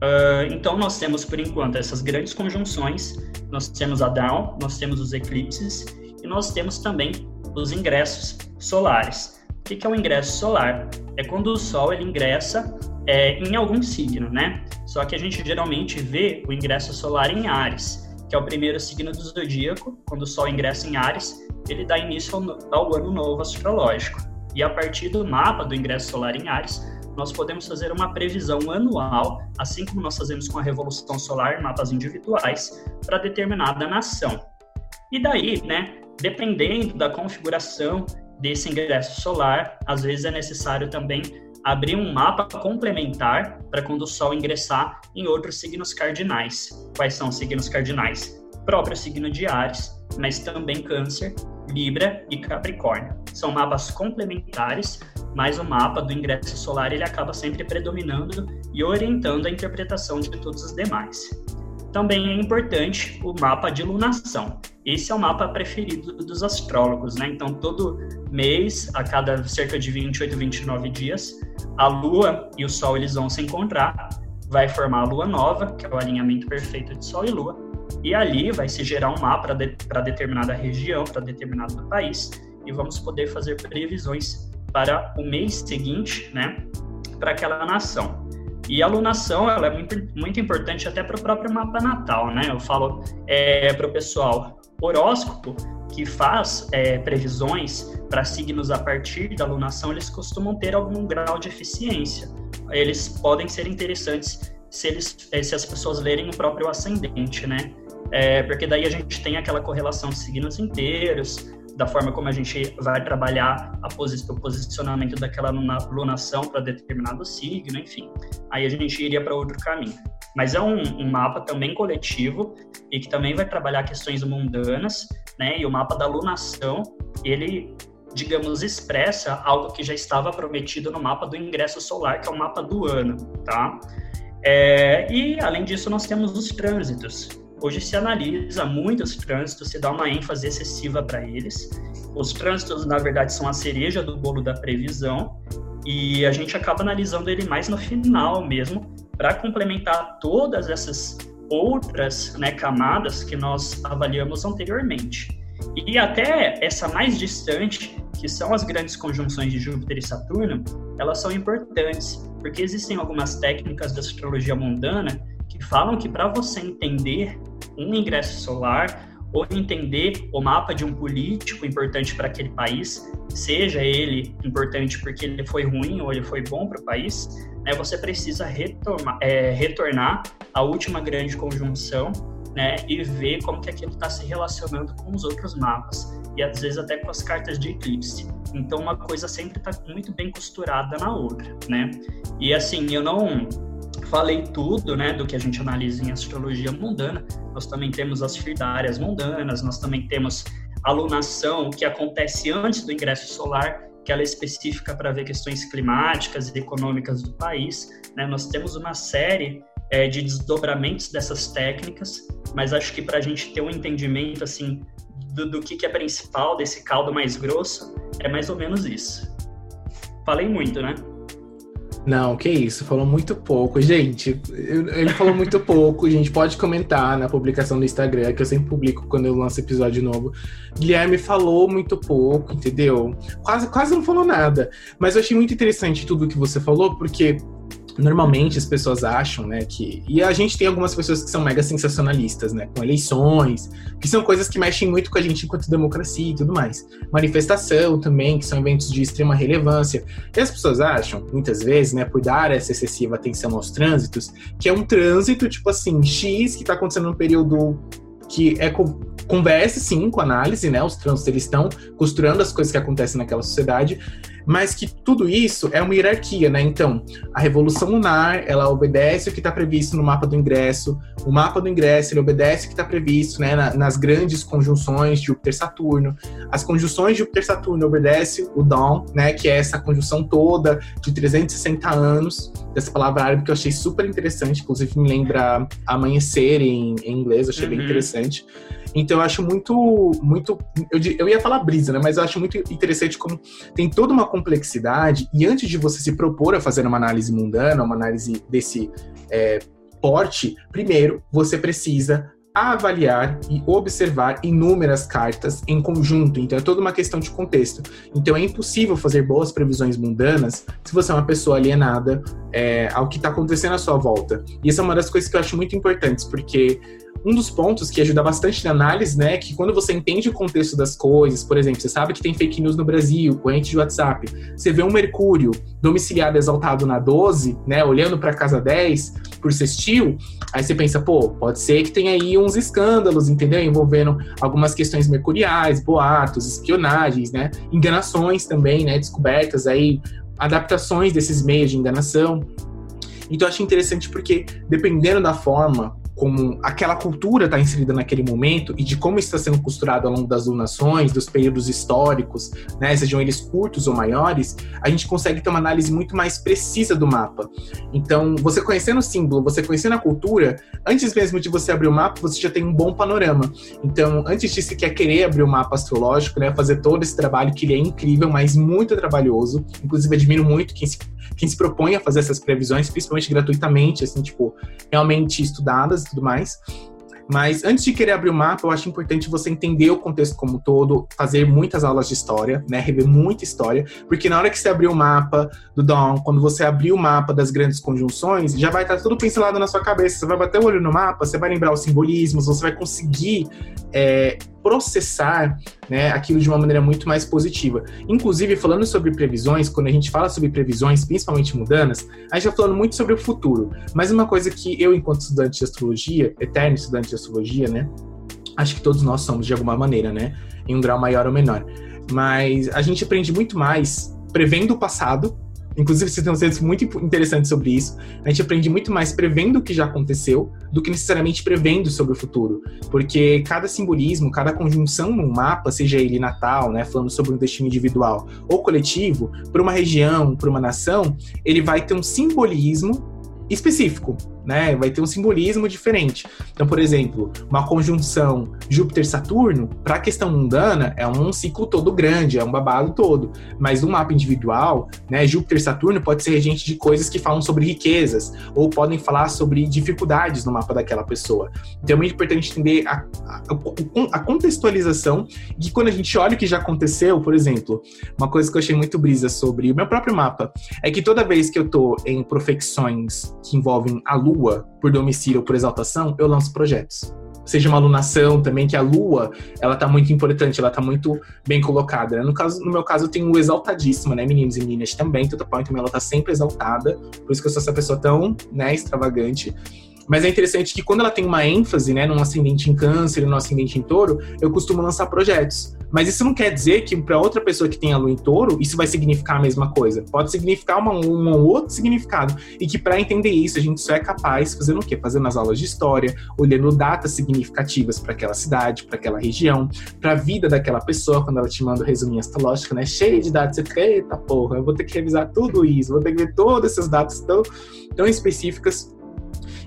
Speaker 2: Uh, então nós temos por enquanto essas grandes conjunções, nós temos a Down, nós temos os eclipses e nós temos também os ingressos solares. O que é o ingresso solar? É quando o Sol ele ingressa é, em algum signo, né? Só que a gente geralmente vê o ingresso solar em Ares, que é o primeiro signo do zodíaco. Quando o Sol ingressa em Ares, ele dá início ao, ao ano novo astrológico. E a partir do mapa do ingresso solar em Ares, nós podemos fazer uma previsão anual, assim como nós fazemos com a Revolução Solar, mapas individuais, para determinada nação. E daí, né, dependendo da configuração desse ingresso solar, às vezes é necessário também abrir um mapa complementar para quando o Sol ingressar em outros signos cardinais. Quais são os signos cardinais? Próprio signo de Ares, mas também Câncer, Libra e Capricórnio. São mapas complementares, mas o mapa do ingresso solar ele acaba sempre predominando e orientando a interpretação de todos os demais. Também é importante o mapa de lunação. Esse é o mapa preferido dos astrólogos, né? Então, todo mês, a cada cerca de 28, 29 dias, a Lua e o Sol eles vão se encontrar, vai formar a Lua nova, que é o alinhamento perfeito de Sol e Lua, e ali vai se gerar um mapa para de, determinada região, para determinado país, e vamos poder fazer previsões para o mês seguinte, né, para aquela nação. E a lunação ela é muito, muito importante até para o próprio mapa natal, né? Eu falo é, para o pessoal, horóscopo que faz é, previsões para signos a partir da lunação, eles costumam ter algum grau de eficiência. Eles podem ser interessantes se, eles, se as pessoas lerem o próprio ascendente, né? É, porque daí a gente tem aquela correlação de signos inteiros, da forma como a gente vai trabalhar posi o posicionamento daquela lunação para determinado signo, enfim. Aí a gente iria para outro caminho. Mas é um, um, mapa também coletivo e que também vai trabalhar questões mundanas, né? E o mapa da lunação, ele, digamos, expressa algo que já estava prometido no mapa do ingresso solar, que é o mapa do ano, tá? É, e, além disso, nós temos os trânsitos. Hoje se analisa muitos trânsitos, se dá uma ênfase excessiva para eles. Os trânsitos, na verdade, são a cereja do bolo da previsão e a gente acaba analisando ele mais no final mesmo, para complementar todas essas outras né, camadas que nós avaliamos anteriormente. E até essa mais distante, que são as grandes conjunções de Júpiter e Saturno, elas são importantes, porque existem algumas técnicas da astrologia mundana que falam que para você entender um ingresso solar ou entender o mapa de um político importante para aquele país, seja ele importante porque ele foi ruim ou ele foi bom para o país, né, você precisa é, retornar à última grande conjunção né, e ver como que aquilo está se relacionando com os outros mapas e às vezes até com as cartas de eclipse. Então uma coisa sempre está muito bem costurada na outra, né? E assim eu não falei tudo, né, do que a gente analisa em astrologia mundana. Nós também temos as firdárias mundanas, nós também temos a lunação que acontece antes do ingresso solar, que ela é específica para ver questões climáticas e econômicas do país. Né? Nós temos uma série é, de desdobramentos dessas técnicas, mas acho que para a gente ter um entendimento assim do, do que, que é principal desse caldo mais grosso, é mais ou menos isso. Falei muito, né?
Speaker 1: Não, que isso, falou muito pouco. Gente, ele falou muito pouco. A gente pode comentar na publicação do Instagram, que eu sempre publico quando eu lanço episódio novo. Guilherme falou muito pouco, entendeu? Quase, quase não falou nada. Mas eu achei muito interessante tudo que você falou, porque Normalmente as pessoas acham, né, que. E a gente tem algumas pessoas que são mega sensacionalistas, né, com eleições, que são coisas que mexem muito com a gente enquanto democracia e tudo mais. Manifestação também, que são eventos de extrema relevância. E as pessoas acham, muitas vezes, né, por dar essa excessiva atenção aos trânsitos, que é um trânsito, tipo assim, X, que tá acontecendo num período que é converse sim com análise, né? Os trânsitos eles estão costurando as coisas que acontecem naquela sociedade, mas que tudo isso é uma hierarquia, né? Então, a revolução lunar, ela obedece o que está previsto no mapa do ingresso, o mapa do ingresso, ele obedece o que está previsto, né, na, nas grandes conjunções de Júpiter-Saturno. As conjunções de Júpiter-Saturno obedece o Dawn, né, que é essa conjunção toda de 360 anos, dessa palavra árabe que eu achei super interessante, inclusive me lembra amanhecer em, em inglês, eu achei uhum. bem interessante. Então eu acho muito, muito. Eu, eu ia falar brisa, né? Mas eu acho muito interessante como tem toda uma complexidade, e antes de você se propor a fazer uma análise mundana, uma análise desse é, porte, primeiro você precisa avaliar e observar inúmeras cartas em conjunto. Então é toda uma questão de contexto. Então é impossível fazer boas previsões mundanas se você é uma pessoa alienada é, ao que está acontecendo à sua volta. E essa é uma das coisas que eu acho muito importantes, porque um dos pontos que ajuda bastante na análise, né, é que quando você entende o contexto das coisas, por exemplo, você sabe que tem fake news no Brasil, corrente de WhatsApp, você vê um Mercúrio domiciliado exaltado na 12, né, olhando para casa 10 por sextil, aí você pensa, pô, pode ser que tenha aí uns escândalos, entendeu? Envolvendo algumas questões mercuriais, boatos, espionagens, né, enganações também, né, descobertas aí, adaptações desses meios de enganação. Então eu acho interessante porque, dependendo da forma como aquela cultura está inserida naquele momento e de como está sendo costurado ao longo das lunações, dos períodos históricos, né, sejam eles curtos ou maiores, a gente consegue ter uma análise muito mais precisa do mapa. Então, você conhecendo o símbolo, você conhecendo a cultura, antes mesmo de você abrir o mapa, você já tem um bom panorama. Então, antes de se quer querer abrir o mapa astrológico, né, fazer todo esse trabalho que ele é incrível, mas muito trabalhoso. Inclusive, admiro muito quem se quem se propõe a fazer essas previsões, principalmente gratuitamente, assim, tipo, realmente estudadas e tudo mais. Mas antes de querer abrir o mapa, eu acho importante você entender o contexto como um todo, fazer muitas aulas de história, né? Rever muita história, porque na hora que você abrir o mapa do Dawn, quando você abrir o mapa das grandes conjunções, já vai estar tudo pincelado na sua cabeça. Você vai bater o olho no mapa, você vai lembrar os simbolismos, você vai conseguir é, processar né, aquilo de uma maneira muito mais positiva. Inclusive, falando sobre previsões, quando a gente fala sobre previsões, principalmente mudanas, a gente está falando muito sobre o futuro. Mas uma coisa que eu, enquanto estudante de astrologia, eterno estudante de astrologia, né, acho que todos nós somos de alguma maneira, né, em um grau maior ou menor. Mas a gente aprende muito mais prevendo o passado Inclusive, você tem um muito interessante sobre isso. A gente aprende muito mais prevendo o que já aconteceu do que necessariamente prevendo sobre o futuro. Porque cada simbolismo, cada conjunção num mapa, seja ele natal, né, falando sobre um destino individual ou coletivo, para uma região, para uma nação, ele vai ter um simbolismo específico né? Vai ter um simbolismo diferente. Então, por exemplo, uma conjunção Júpiter-Saturno, para a questão mundana, é um ciclo todo grande, é um babado todo. Mas no mapa individual, né, Júpiter-Saturno pode ser regente de coisas que falam sobre riquezas, ou podem falar sobre dificuldades no mapa daquela pessoa. Então, é muito importante entender a, a, a contextualização de quando a gente olha o que já aconteceu, por exemplo, uma coisa que eu achei muito brisa sobre o meu próprio mapa, é que toda vez que eu tô em profecções que envolvem a lua, lua por domicílio ou por exaltação, eu lanço projetos. Seja uma alunação também, que a lua, ela tá muito importante, ela tá muito bem colocada. Né? No, caso, no meu caso, eu tenho o exaltadíssima, né, meninos e meninas também, Tudo Point também, ela tá sempre exaltada, por isso que eu sou essa pessoa tão, né, extravagante. Mas é interessante que quando ela tem uma ênfase, né, num ascendente em câncer, num ascendente em touro, eu costumo lançar projetos. Mas isso não quer dizer que para outra pessoa que tem a lua em touro, isso vai significar a mesma coisa. Pode significar uma, um ou outro significado. E que para entender isso, a gente só é capaz fazendo o quê? Fazendo as aulas de história, olhando datas significativas para aquela cidade, para aquela região, para a vida daquela pessoa, quando ela te manda o resuminho astrológico, né? Cheio de datas. Você fica, eita porra, eu vou ter que revisar tudo isso, vou ter que ver todas essas datas tão, tão específicas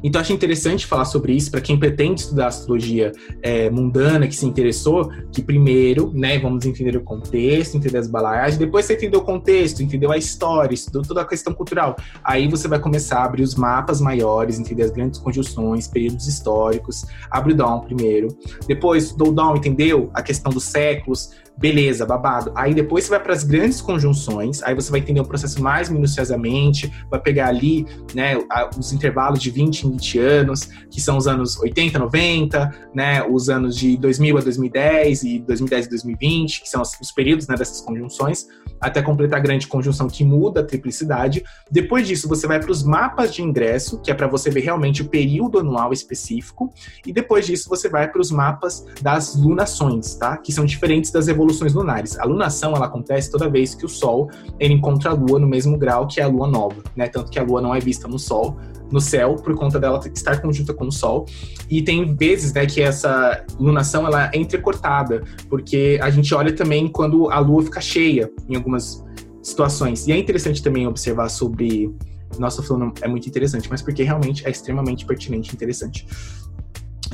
Speaker 1: então, acho interessante falar sobre isso para quem pretende estudar astrologia é, mundana, que se interessou, que primeiro, né, vamos entender o contexto, entender as balaiagens, depois você entendeu o contexto, entendeu a história, estudou toda a questão cultural. Aí você vai começar a abrir os mapas maiores, entender as grandes conjunções, períodos históricos, abre o Dawn primeiro. Depois, do Dawn, entendeu a questão dos séculos, Beleza, babado. Aí depois você vai para as grandes conjunções, aí você vai entender o processo mais minuciosamente, vai pegar ali, né, os intervalos de 20 em 20 anos, que são os anos 80, 90, né, os anos de 2000 a 2010 e 2010 a 2020, que são os períodos, né, dessas conjunções, até completar a grande conjunção que muda a triplicidade. Depois disso, você vai para os mapas de ingresso, que é para você ver realmente o período anual específico, e depois disso você vai para os mapas das lunações, tá? Que são diferentes das evoluções revoluções lunares. A lunação ela acontece toda vez que o Sol ele encontra a Lua no mesmo grau que a Lua nova, né? Tanto que a Lua não é vista no Sol, no céu, por conta dela estar conjunta com o Sol. E tem vezes, né, que essa lunação ela é entrecortada, porque a gente olha também quando a Lua fica cheia em algumas situações. E é interessante também observar sobre nossa, falando é muito interessante, mas porque realmente é extremamente pertinente e interessante.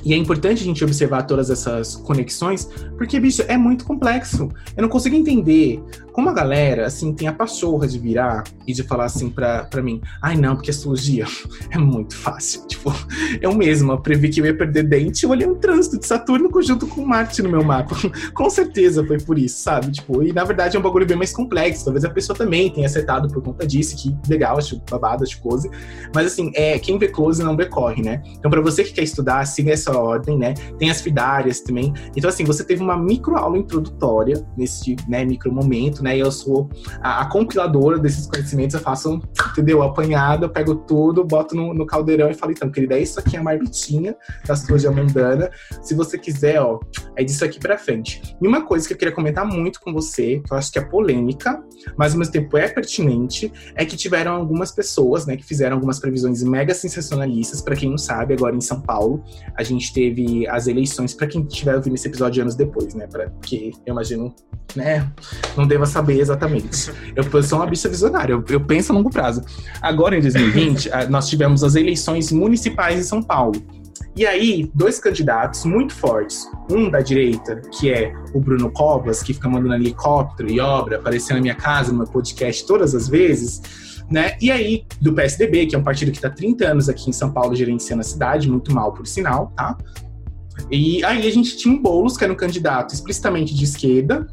Speaker 1: E é importante a gente observar todas essas conexões, porque, bicho, é muito complexo. Eu não consigo entender como a galera, assim, tem a pachorra de virar e de falar assim pra, mim, ai não, porque astrologia é muito fácil. Tipo, eu mesma previ que eu ia perder dente, eu olhei um trânsito de Saturno junto com Marte no meu mapa. com certeza foi por isso, sabe? Tipo, e na verdade é um bagulho bem mais complexo. Talvez a pessoa também tenha acertado por conta disso, que legal, acho babado, acho close. Mas assim, é, quem vê close não vê corre, né? Então, pra você que quer estudar, siga essa ordem, né? Tem as fidárias também. Então, assim, você teve uma micro aula introdutória nesse né, micro momento, né? E eu sou a, a compiladora desses conhecimentos, eu faço, entendeu? Apanhado, eu pego tudo, boto no, no caldeirão e falo, então, querida, é isso aqui é a marmitinha da astrologia mundana. Se você quiser, ó, é disso aqui pra frente. E uma coisa que eu queria comentar muito com você, que eu acho que é polêmica, mas ao mesmo tempo é pertinente, é que tiveram algumas pessoas, né, que fizeram algumas previsões mega sensacionalistas. Para quem não sabe, agora em São Paulo, a gente teve as eleições, para quem estiver ouvindo esse episódio anos depois, né, pra, porque eu imagino, né, não deva saber exatamente. Eu, eu sou uma bicha visionária, eu, eu penso a longo prazo. Agora, em 2020, nós tivemos as eleições municipais em São Paulo. E aí, dois candidatos muito fortes. Um da direita, que é o Bruno Covas, que fica mandando helicóptero e obra, aparecendo na minha casa, no meu podcast todas as vezes. Né? E aí, do PSDB, que é um partido que está 30 anos aqui em São Paulo gerenciando a cidade, muito mal por sinal, tá? E aí a gente tinha um Boulos, que era um candidato explicitamente de esquerda,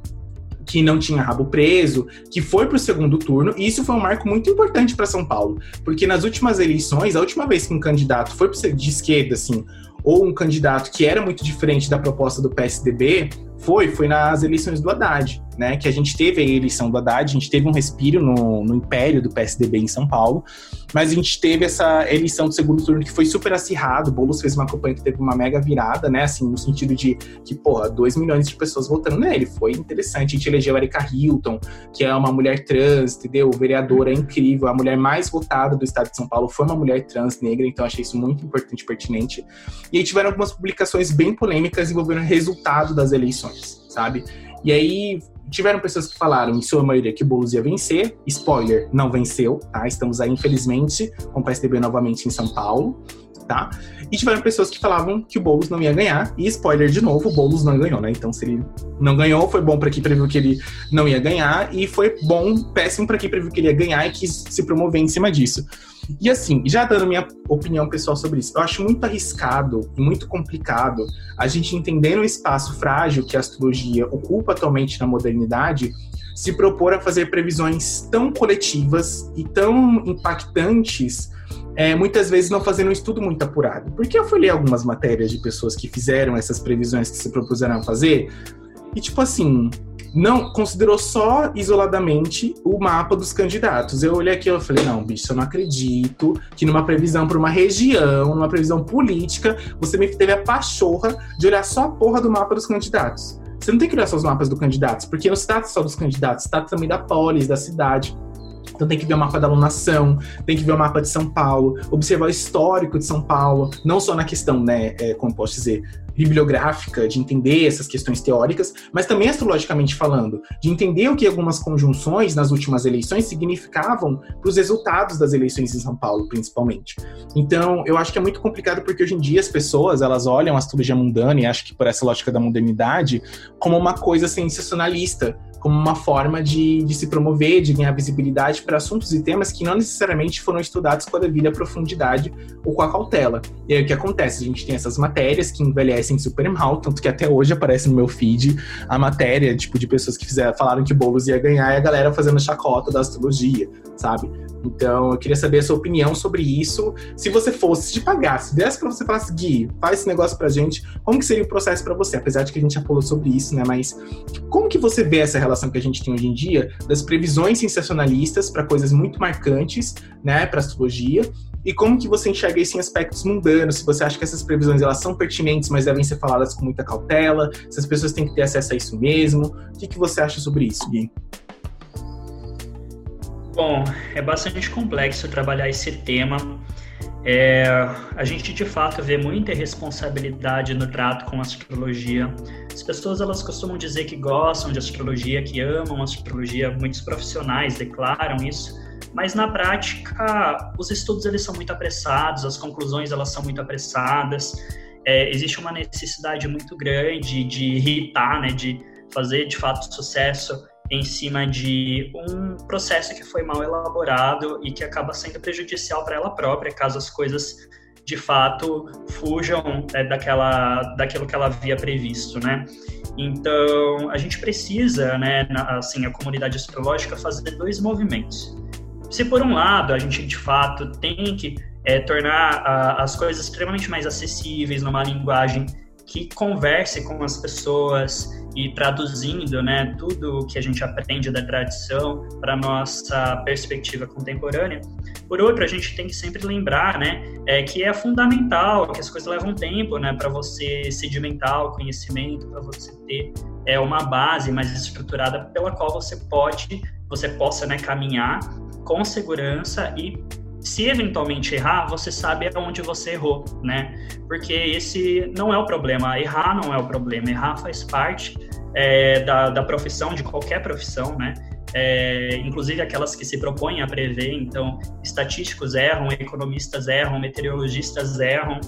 Speaker 1: que não tinha rabo preso, que foi para o segundo turno, e isso foi um marco muito importante para São Paulo, porque nas últimas eleições, a última vez que um candidato foi de esquerda, assim, ou um candidato que era muito diferente da proposta do PSDB, foi, foi nas eleições do Haddad né? Que a gente teve a eleição do Haddad, a gente teve um respiro no, no império do PSDB em São Paulo, mas a gente teve essa eleição do segundo turno que foi super acirrado. O Boulos fez uma campanha que teve uma mega virada, né? Assim, no sentido de que, porra, 2 milhões de pessoas votando nele. Foi interessante. A gente elegeu a Erika Hilton, que é uma mulher trans, entendeu? Vereadora incrível. A mulher mais votada do estado de São Paulo foi uma mulher trans negra, então achei isso muito importante e pertinente. E aí tiveram algumas publicações bem polêmicas envolvendo o resultado das eleições, sabe? E aí tiveram pessoas que falaram, em sua maioria, que o Boulos ia vencer. Spoiler, não venceu, tá? Estamos aí, infelizmente, com o PSDB novamente em São Paulo, tá? E tiveram pessoas que falavam que o Boulos não ia ganhar. E spoiler de novo, o Boulos não ganhou, né? Então, se ele não ganhou, foi bom para quem previu que ele não ia ganhar. E foi bom, péssimo para quem previu que ele ia ganhar e quis se promover em cima disso. E assim, já dando minha opinião pessoal sobre isso, eu acho muito arriscado e muito complicado a gente entender o espaço frágil que a astrologia ocupa atualmente na modernidade se propor a fazer previsões tão coletivas e tão impactantes, é, muitas vezes não fazendo um estudo muito apurado. Porque eu fui ler algumas matérias de pessoas que fizeram essas previsões que se propuseram a fazer, e tipo assim, não considerou só isoladamente o mapa dos candidatos. Eu olhei aqui e falei, não, bicho, eu não acredito que numa previsão para uma região, numa previsão política, você me teve a pachorra de olhar só a porra do mapa dos candidatos. Você não tem que olhar só os mapas dos candidatos, porque não se trata só dos candidatos, se trata também da polis, da cidade. Então tem que ver o mapa da alunação, tem que ver o mapa de São Paulo, observar o histórico de São Paulo, não só na questão, né, é, como posso dizer, bibliográfica, de entender essas questões teóricas, mas também astrologicamente falando, de entender o que algumas conjunções nas últimas eleições significavam para os resultados das eleições em São Paulo, principalmente. Então, eu acho que é muito complicado porque hoje em dia as pessoas, elas olham a astrologia mundana e acho que por essa lógica da modernidade como uma coisa sensacionalista, como uma forma de, de se promover, de ganhar visibilidade para assuntos e temas que não necessariamente foram estudados com a devida profundidade ou com a cautela. E aí o que acontece? A gente tem essas matérias que envelhecem super mal, tanto que até hoje aparece no meu feed a matéria, tipo, de pessoas que fizeram, falaram que Boulos ia ganhar e a galera fazendo chacota da astrologia, sabe? Então, eu queria saber a sua opinião sobre isso. Se você fosse te pagar, se desse para você falar assim, Gui, faz esse negócio pra gente, como que seria o processo para você? Apesar de que a gente já falou sobre isso, né? Mas como que você vê essa relação que a gente tem hoje em dia das previsões sensacionalistas para coisas muito marcantes, né, para astrologia? E como que você enxerga isso em aspectos mundanos? Se você acha que essas previsões elas são pertinentes, mas devem ser faladas com muita cautela? Se as pessoas têm que ter acesso a isso mesmo? O que, que você acha sobre isso, Gui?
Speaker 2: Bom, é bastante complexo trabalhar esse tema. É, a gente de fato vê muita responsabilidade no trato com a astrologia. As pessoas elas costumam dizer que gostam de astrologia, que amam astrologia, muitos profissionais declaram isso, mas na prática os estudos eles são muito apressados, as conclusões elas são muito apressadas. É, existe uma necessidade muito grande de irritar, né, de fazer de fato sucesso em cima de um processo que foi mal elaborado e que acaba sendo prejudicial para ela própria, caso as coisas de fato fujam é, daquela, daquilo que ela havia previsto, né? Então, a gente precisa, né, na, assim, a comunidade astrológica fazer dois movimentos. Se por um lado a gente de fato tem que é, tornar a, as coisas extremamente mais acessíveis numa linguagem que converse com as pessoas e traduzindo né, tudo o que a gente aprende da tradição para nossa perspectiva contemporânea. Por outro, a gente tem que sempre lembrar né, é, que é fundamental, que as coisas levam tempo né, para você sedimentar o conhecimento, para você ter é, uma base mais estruturada pela qual você pode, você possa né, caminhar com segurança e se eventualmente errar, você sabe aonde você errou, né? Porque esse não é o problema, errar não é o problema, errar faz parte é, da, da profissão, de qualquer profissão, né? É, inclusive aquelas que se propõem a prever, então estatísticos erram, economistas erram, meteorologistas erram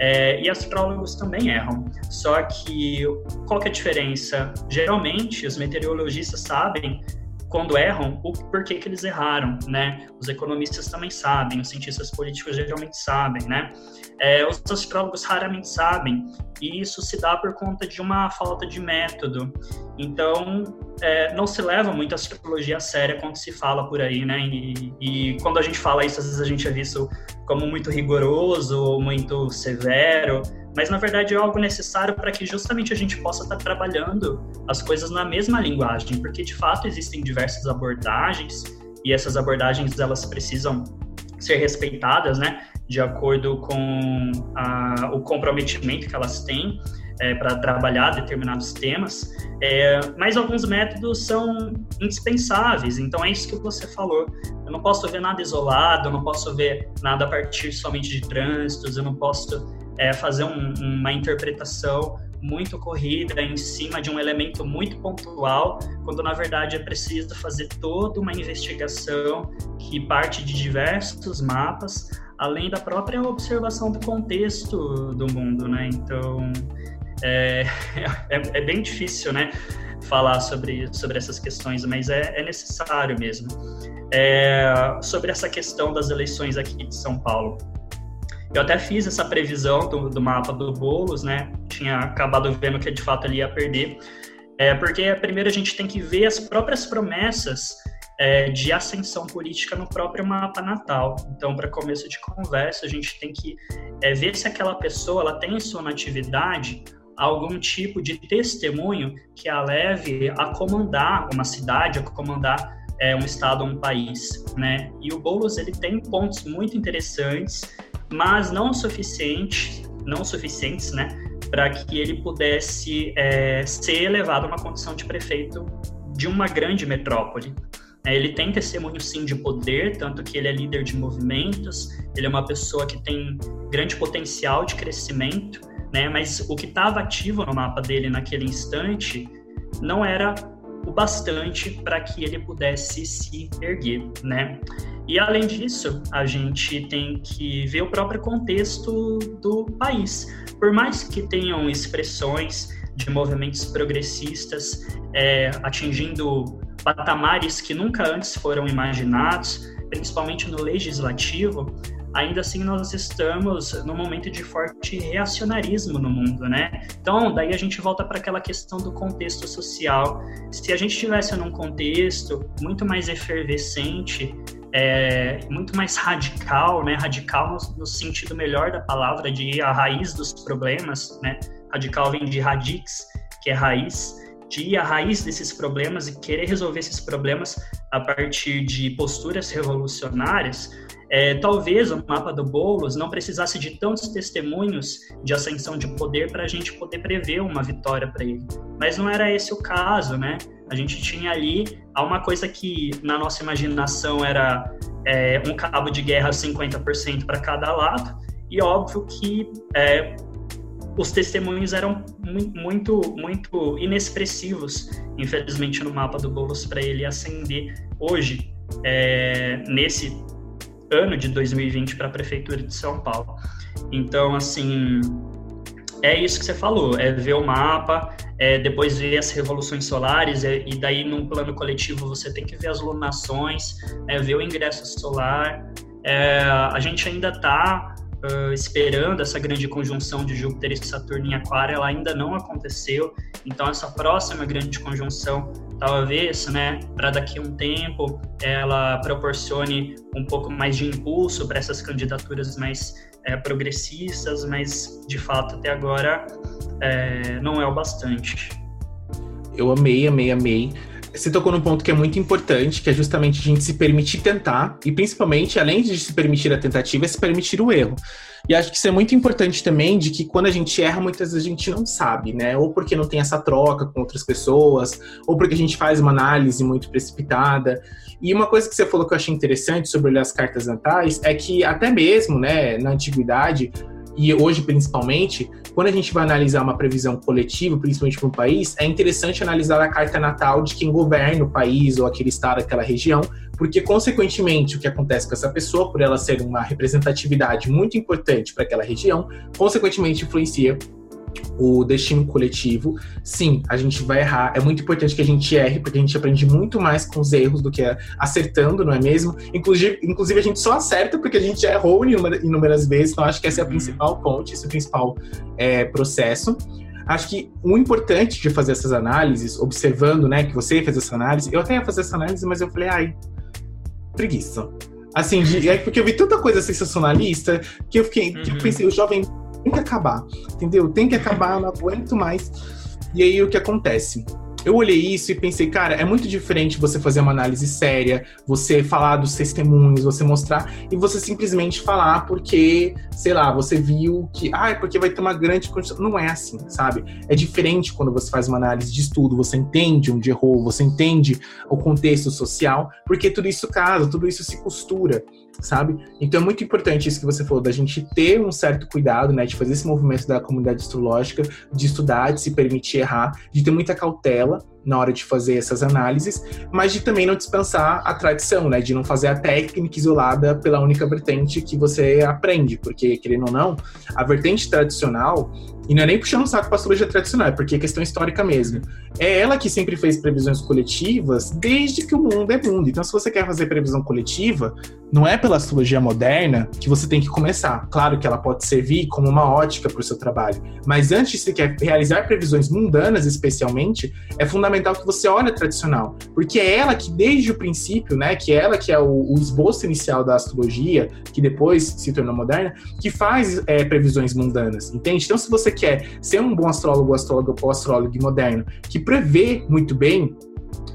Speaker 2: é, e astrólogos também erram. Só que qual que é a diferença? Geralmente os meteorologistas sabem quando erram, o porquê que eles erraram, né? Os economistas também sabem, os cientistas políticos geralmente sabem, né? É, os astrólogos raramente sabem, e isso se dá por conta de uma falta de método. Então, é, não se leva muito a astrologia a séria quando se fala por aí, né? E, e, quando a gente fala isso, às vezes a gente é visto como muito rigoroso, muito severo, mas na verdade é algo necessário para que justamente a gente possa estar trabalhando as coisas na mesma linguagem, porque de fato existem diversas abordagens e essas abordagens elas precisam ser respeitadas, né, de acordo com a, o comprometimento que elas têm é, para trabalhar determinados temas, é, mas alguns métodos são indispensáveis. Então é isso que você falou. Eu não posso ver nada isolado, eu não posso ver nada a partir somente de trânsitos, eu não posso é, fazer um, uma interpretação muito corrida em cima de um elemento muito pontual, quando na verdade é preciso fazer toda uma investigação que parte de diversos mapas, além da própria observação do contexto do mundo, né? Então é, é, é bem difícil, né? Falar sobre, sobre essas questões, mas é, é necessário mesmo. É, sobre essa questão das eleições aqui de São Paulo. Eu até fiz essa previsão do, do mapa do Boulos, né? Tinha acabado vendo que de fato ele ia perder. É, porque primeiro a gente tem que ver as próprias promessas é, de ascensão política no próprio mapa natal. Então, para começo de conversa, a gente tem que é, ver se aquela pessoa ela tem em sua natividade algum tipo de testemunho que a leve a comandar uma cidade, a comandar é, um estado, um país, né? E o Boulos ele tem pontos muito interessantes mas não suficiente, não suficientes, né, para que ele pudesse é, ser elevado a uma condição de prefeito de uma grande metrópole. É, ele tem testemunho sim de poder, tanto que ele é líder de movimentos, ele é uma pessoa que tem grande potencial de crescimento, né? Mas o que estava ativo no mapa dele naquele instante não era o bastante para que ele pudesse se erguer, né? E além disso, a gente tem que ver o próprio contexto do país. Por mais que tenham expressões de movimentos progressistas é, atingindo patamares que nunca antes foram imaginados, principalmente no legislativo, ainda assim nós estamos num momento de forte reacionarismo no mundo, né? Então, daí a gente volta para aquela questão do contexto social. Se a gente estivesse num contexto muito mais efervescente, é, muito mais radical, né? Radical no, no, sentido melhor da palavra, de ir à raiz dos problemas, né? Radical vem de radix, que é raiz, de ir à raiz desses problemas e querer resolver esses problemas a partir de posturas revolucionárias, é, talvez o mapa do Boulos não precisasse de tantos testemunhos de ascensão de poder para a gente poder prever uma vitória para ele. Mas não era esse o caso, né? A gente tinha ali uma coisa que na nossa imaginação era é, um cabo de guerra 50% para cada lado, e óbvio que é, os testemunhos eram muito, muito inexpressivos, infelizmente, no mapa do Boulos para ele ascender hoje, é, nesse ano de 2020 para a Prefeitura de São Paulo. Então, assim, é isso que você falou, é ver o mapa, é, depois ver as revoluções solares, e, e daí num plano coletivo você tem que ver as lunações, é, ver o ingresso solar. É, a gente ainda está uh, esperando essa grande conjunção de Júpiter e Saturno em Aquário, ela ainda não aconteceu. Então, essa próxima grande conjunção, talvez, né, para daqui a um tempo, ela proporcione um pouco mais de impulso para essas candidaturas mais é, progressistas, mas de fato até agora é, não é o bastante.
Speaker 1: Eu amei, amei, amei. Você tocou num ponto que é muito importante, que é justamente a gente se permitir tentar, e principalmente, além de se permitir a tentativa, é se permitir o erro. E acho que isso é muito importante também, de que quando a gente erra, muitas vezes a gente não sabe, né? Ou porque não tem essa troca com outras pessoas, ou porque a gente faz uma análise muito precipitada. E uma coisa que você falou que eu achei interessante sobre olhar as cartas natais é que até mesmo, né, na antiguidade, e hoje principalmente, quando a gente vai analisar uma previsão coletiva, principalmente para um país, é interessante analisar a carta natal de quem governa o país ou aquele estado, aquela região, porque consequentemente o que acontece com essa pessoa, por ela ser uma representatividade muito importante para aquela região, consequentemente influencia o destino coletivo, sim, a gente vai errar. É muito importante que a gente erre, porque a gente aprende muito mais com os erros do que acertando, não é mesmo? Inclusive, inclusive a gente só acerta porque a gente já errou inúmeras vezes, então acho que essa é a uhum. principal ponte, esse é o principal é, processo. Acho que o importante de fazer essas análises, observando, né, que você fez essa análise, eu até ia fazer essa análise, mas eu falei, ai, preguiça. Assim, de, é porque eu vi tanta coisa sensacionalista que eu fiquei, que eu uhum. pensei, o jovem tem que acabar, entendeu? Tem que acabar, eu não aguento mais. E aí o que acontece? Eu olhei isso e pensei, cara, é muito diferente você fazer uma análise séria, você falar dos testemunhos, você mostrar, e você simplesmente falar porque, sei lá, você viu que, ah, é porque vai ter uma grande condição. Não é assim, sabe? É diferente quando você faz uma análise de estudo, você entende onde errou, você entende o contexto social, porque tudo isso casa, tudo isso se costura sabe? Então é muito importante isso que você falou, da gente ter um certo cuidado, né, de fazer esse movimento da comunidade astrológica, de estudar, de se permitir errar, de ter muita cautela na hora de fazer essas análises, mas de também não dispensar a tradição, né, de não fazer a técnica isolada pela única vertente que você aprende, porque querendo ou não, a vertente tradicional e não é nem puxando o saco para astrologia tradicional, é porque é questão histórica mesmo. É ela que sempre fez previsões coletivas desde que o mundo é mundo. Então, se você quer fazer previsão coletiva, não é pela astrologia moderna que você tem que começar. Claro que ela pode servir como uma ótica para o seu trabalho, mas antes de você quer realizar previsões mundanas, especialmente, é fundamental que você olhe a tradicional, porque é ela que desde o princípio, né, que é ela que é o, o esboço inicial da astrologia, que depois se tornou moderna, que faz é, previsões mundanas, entende? Então, se você quer ser um bom astrólogo, astrólogo ou astrólogo moderno, que prevê muito bem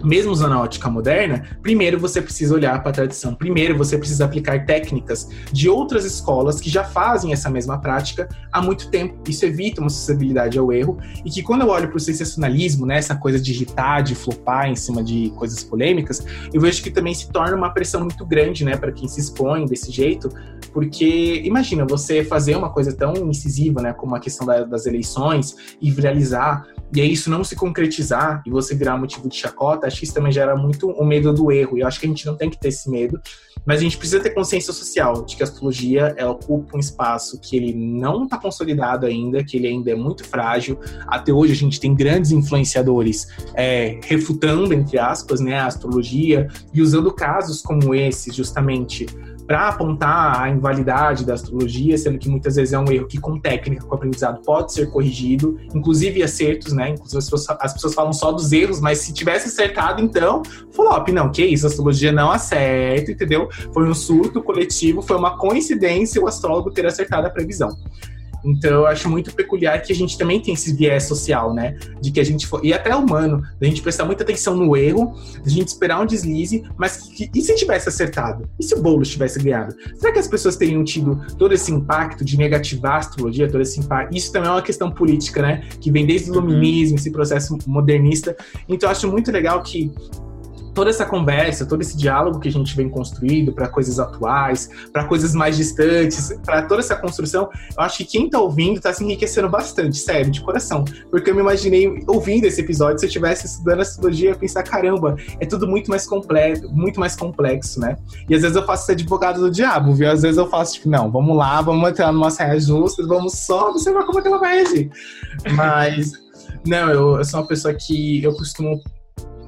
Speaker 1: mesmo usando a ótica moderna, primeiro você precisa olhar para a tradição. Primeiro você precisa aplicar técnicas de outras escolas que já fazem essa mesma prática há muito tempo. Isso evita uma suscetibilidade ao erro e que quando eu olho para o sensacionalismo, né, essa coisa de irritar, de flopar em cima de coisas polêmicas, eu vejo que também se torna uma pressão muito grande, né, para quem se expõe desse jeito, porque imagina você fazer uma coisa tão incisiva, né, como a questão da, das eleições e viralizar e aí isso não se concretizar e você virar motivo de chacota, acho que isso também gera muito o medo do erro. E eu acho que a gente não tem que ter esse medo, mas a gente precisa ter consciência social de que a astrologia ela ocupa um espaço que ele não está consolidado ainda, que ele ainda é muito frágil. Até hoje a gente tem grandes influenciadores é, refutando, entre aspas, né, a astrologia e usando casos como esse, justamente para apontar a invalidade da astrologia, sendo que muitas vezes é um erro que com técnica, com aprendizado pode ser corrigido, inclusive acertos, né? Inclusive as pessoas, as pessoas falam só dos erros, mas se tivesse acertado, então, flop, não, que isso, a astrologia não acerta, entendeu? Foi um surto coletivo, foi uma coincidência o astrólogo ter acertado a previsão. Então eu acho muito peculiar que a gente também tem esse viés social, né? De que a gente for, e até humano, da gente prestar muita atenção no erro, da gente esperar um deslize, mas que, e se tivesse acertado? E se o bolo tivesse ganhado? Será que as pessoas teriam tido todo esse impacto de negativar a astrologia, todo esse impacto? Isso também é uma questão política, né? Que vem desde o iluminismo, esse processo modernista. Então eu acho muito legal que toda essa conversa, todo esse diálogo que a gente vem construindo para coisas atuais, para coisas mais distantes, para toda essa construção, eu acho que quem está ouvindo está se enriquecendo bastante, sério, de coração. Porque eu me imaginei ouvindo esse episódio, se eu estivesse estudando astrologia, eu pensar, caramba, é tudo muito mais complexo, muito mais complexo, né? E às vezes eu faço esse advogado do diabo, viu? Às vezes eu faço, tipo, não, vamos lá, vamos entrar numa saia justa, vamos só observar como é que ela vai agir. Mas Não, eu, eu sou uma pessoa que eu costumo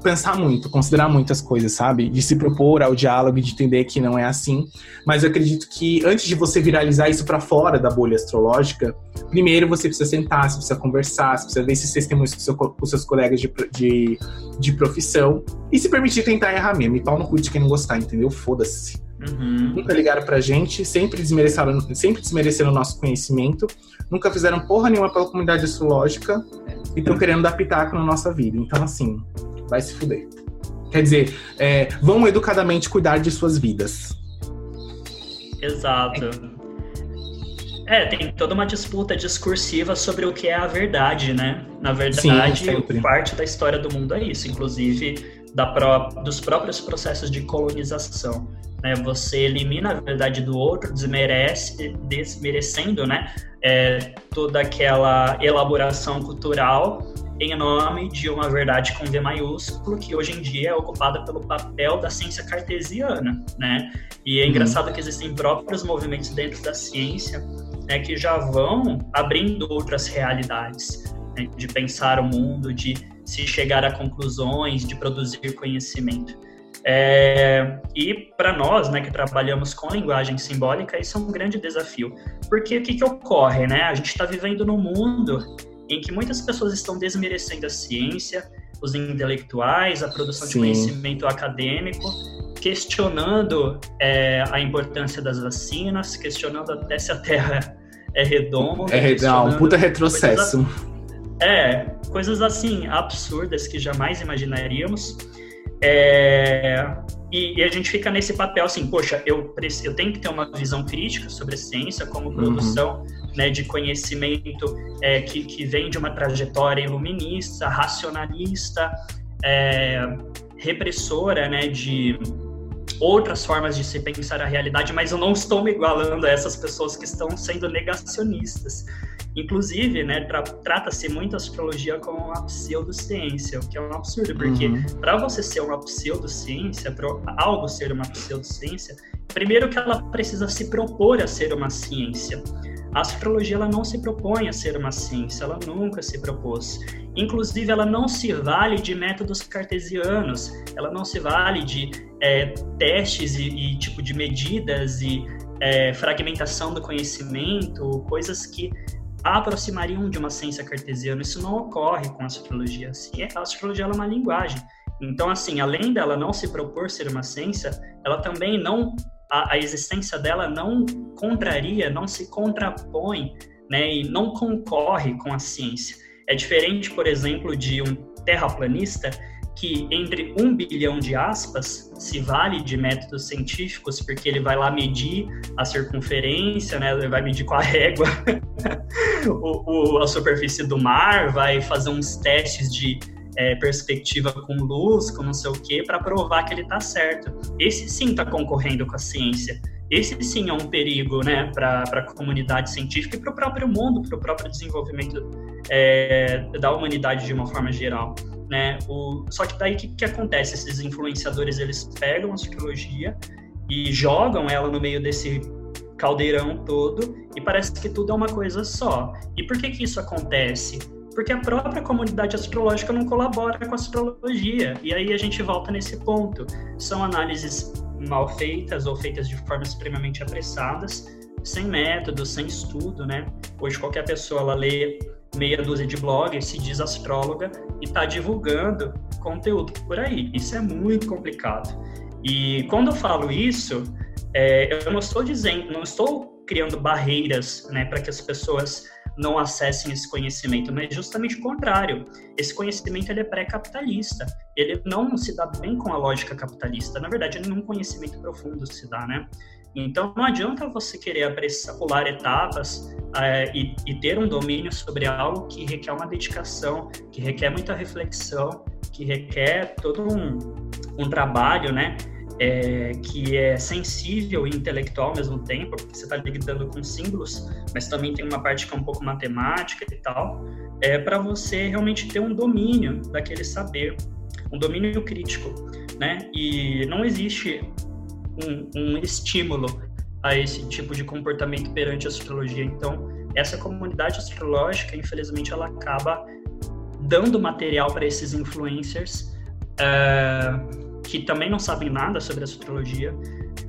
Speaker 1: pensar muito, considerar muitas coisas, sabe? De se propor ao diálogo, de entender que não é assim. Mas eu acredito que antes de você viralizar isso para fora da bolha astrológica, primeiro você precisa sentar, você precisa conversar, você precisa ver esses testemunhos com, seu, com seus colegas de, de, de, profissão e se permitir tentar errar mesmo. E pau no cu de quem não gostar, entendeu? Foda-se. Uhum. Nunca ligaram pra gente, sempre desmereceram, sempre desmereceram o nosso conhecimento, nunca fizeram porra nenhuma pela comunidade astrológica e estão querendo dar pitaco na nossa vida. Então, assim, vai se fuder. Quer dizer, é, vão educadamente cuidar de suas vidas.
Speaker 2: Exato. É, tem toda uma disputa discursiva sobre o que é a verdade, né? Na verdade, Sim, parte da história do mundo é isso, inclusive da pró dos próprios processos de colonização. Né? Você elimina a verdade do outro, desmerece, desmerecendo né? É, toda aquela elaboração cultural em nome de uma verdade com V maiúsculo, que hoje em dia é ocupada pelo papel da ciência cartesiana, né? E é uhum. engraçado que existem próprios movimentos dentro da ciência né, que já vão abrindo outras realidades, né, de pensar o mundo, de se chegar a conclusões, de produzir conhecimento. É, e para nós, né, que trabalhamos com linguagem simbólica, isso é um grande desafio. Porque o que, que ocorre, né? A gente está vivendo num mundo em que muitas pessoas estão desmerecendo a ciência, os intelectuais, a produção Sim. de conhecimento acadêmico, questionando é, a importância das vacinas, questionando até se a Terra é redonda.
Speaker 1: É, não, um puta retrocesso.
Speaker 2: Coisas, é, coisas assim absurdas que jamais imaginaríamos. É, e, e, a gente fica nesse papel assim, poxa, eu, eu tenho que ter uma visão crítica sobre a ciência como uhum. produção uhum. né, de conhecimento é, que, que vem de uma trajetória iluminista, racionalista, é, repressora né, de outras formas de se pensar a realidade, mas eu não estou me igualando a essas pessoas que estão sendo negacionistas. Inclusive, né, tra trata-se muito a astrologia como uma pseudociência, o que é um absurdo, porque uhum. para você ser uma pseudociência, para algo ser uma pseudociência, primeiro que ela precisa se propor a ser uma ciência. A astrologia ela não se propõe a ser uma ciência, ela nunca se propôs. Inclusive, ela não se vale de métodos cartesianos, ela não se vale de é, testes e, e, tipo de medidas e é, fragmentação do conhecimento, coisas que aproximariam de uma ciência cartesiana. Isso não ocorre com a astrologia. A astrologia é uma linguagem. Então, assim, além dela não se propor ser uma ciência, ela também não a, a existência dela não contraria, não se contrapõe, né, e não concorre com a ciência. É diferente, por exemplo, de um terraplanista que entre um bilhão de aspas se vale de métodos científicos, porque ele vai lá medir a circunferência, né? Ele vai medir com a régua o, o, a superfície do mar, vai fazer uns testes de é, perspectiva com luz, com não sei o quê, para provar que ele está certo. Esse sim está concorrendo com a ciência. Esse sim é um perigo né, para a comunidade científica e para o próprio mundo, para o próprio desenvolvimento é, da humanidade de uma forma geral. Né? O, só que daí o que, que acontece? Esses influenciadores eles pegam a astrologia e jogam ela no meio desse caldeirão todo e parece que tudo é uma coisa só. E por que que isso acontece? Porque a própria comunidade astrológica não colabora com a astrologia. E aí a gente volta nesse ponto. São análises mal feitas ou feitas de forma extremamente apressadas, sem método, sem estudo, né? Hoje qualquer pessoa ela lê meia dúzia de blogs, se diz astróloga e está divulgando conteúdo por aí. Isso é muito complicado. E quando eu falo isso, é, eu não estou dizendo, não estou criando barreiras, né, para que as pessoas não acessem esse conhecimento, mas justamente o contrário. Esse conhecimento ele é pré-capitalista. Ele não se dá bem com a lógica capitalista. Na verdade, nenhum conhecimento profundo se dá, né? Então, não adianta você querer apressar, pular etapas é, e, e, ter um domínio sobre algo que requer uma dedicação, que requer muita reflexão, que requer todo um, um trabalho, né? é, que é sensível e intelectual ao mesmo tempo, porque você está lidando com símbolos, mas também tem uma parte que é um pouco matemática e tal, é para você realmente ter um domínio daquele saber, um domínio crítico, né? E não existe um, um estímulo a esse tipo de comportamento perante a astrologia. Então, essa comunidade astrológica, infelizmente, ela acaba dando material para esses influencers é, que também não sabem nada sobre astrologia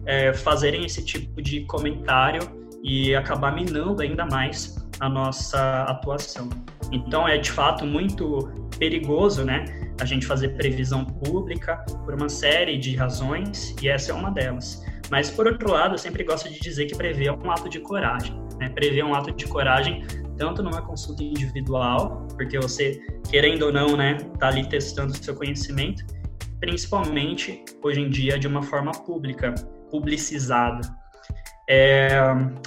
Speaker 2: é, fazerem esse tipo de comentário e acabar minando ainda mais a nossa atuação. Então é de fato muito perigoso, né, a gente fazer previsão pública por uma série de razões e essa é uma delas. Mas por outro lado, eu sempre gosto de dizer que prever é um ato de coragem. Né? Prever é um ato de coragem tanto numa consulta individual, porque você querendo ou não, né, tá ali testando o seu conhecimento, principalmente hoje em dia de uma forma pública, publicizada. É,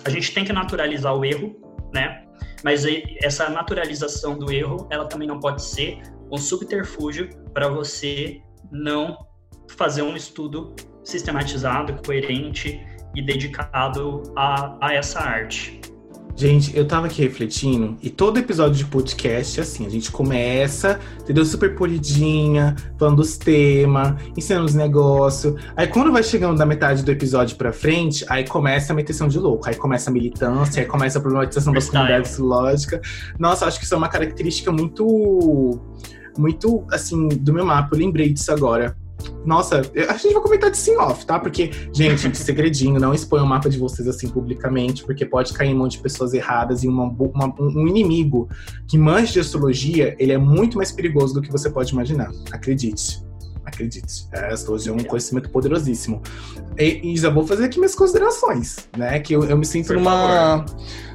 Speaker 2: a gente tem que naturalizar o erro, né? Mas essa naturalização do erro, ela também não pode ser um subterfúgio para você não fazer um estudo sistematizado, coerente e dedicado a, a essa arte.
Speaker 1: Gente, eu tava aqui refletindo, e todo episódio de podcast, assim, a gente começa, entendeu? Super polidinha, falando dos temas, ensinando os negócios. Aí quando vai chegando da metade do episódio pra frente, aí começa a meteção de louco, aí começa a militância, aí começa a problematização das comunidades lógicas. Nossa, acho que isso é uma característica muito, muito, assim, do meu mapa. Eu lembrei disso agora. Nossa, a gente vai comentar disso em off, tá? Porque, gente, segredinho, não exponha o mapa de vocês assim publicamente, porque pode cair em monte de pessoas erradas e uma, uma, um inimigo que manja de astrologia, ele é muito mais perigoso do que você pode imaginar. Acredite. Acredite. É, a astrologia é um conhecimento poderosíssimo. E, e já vou fazer aqui minhas considerações, né? Que eu, eu me sinto numa.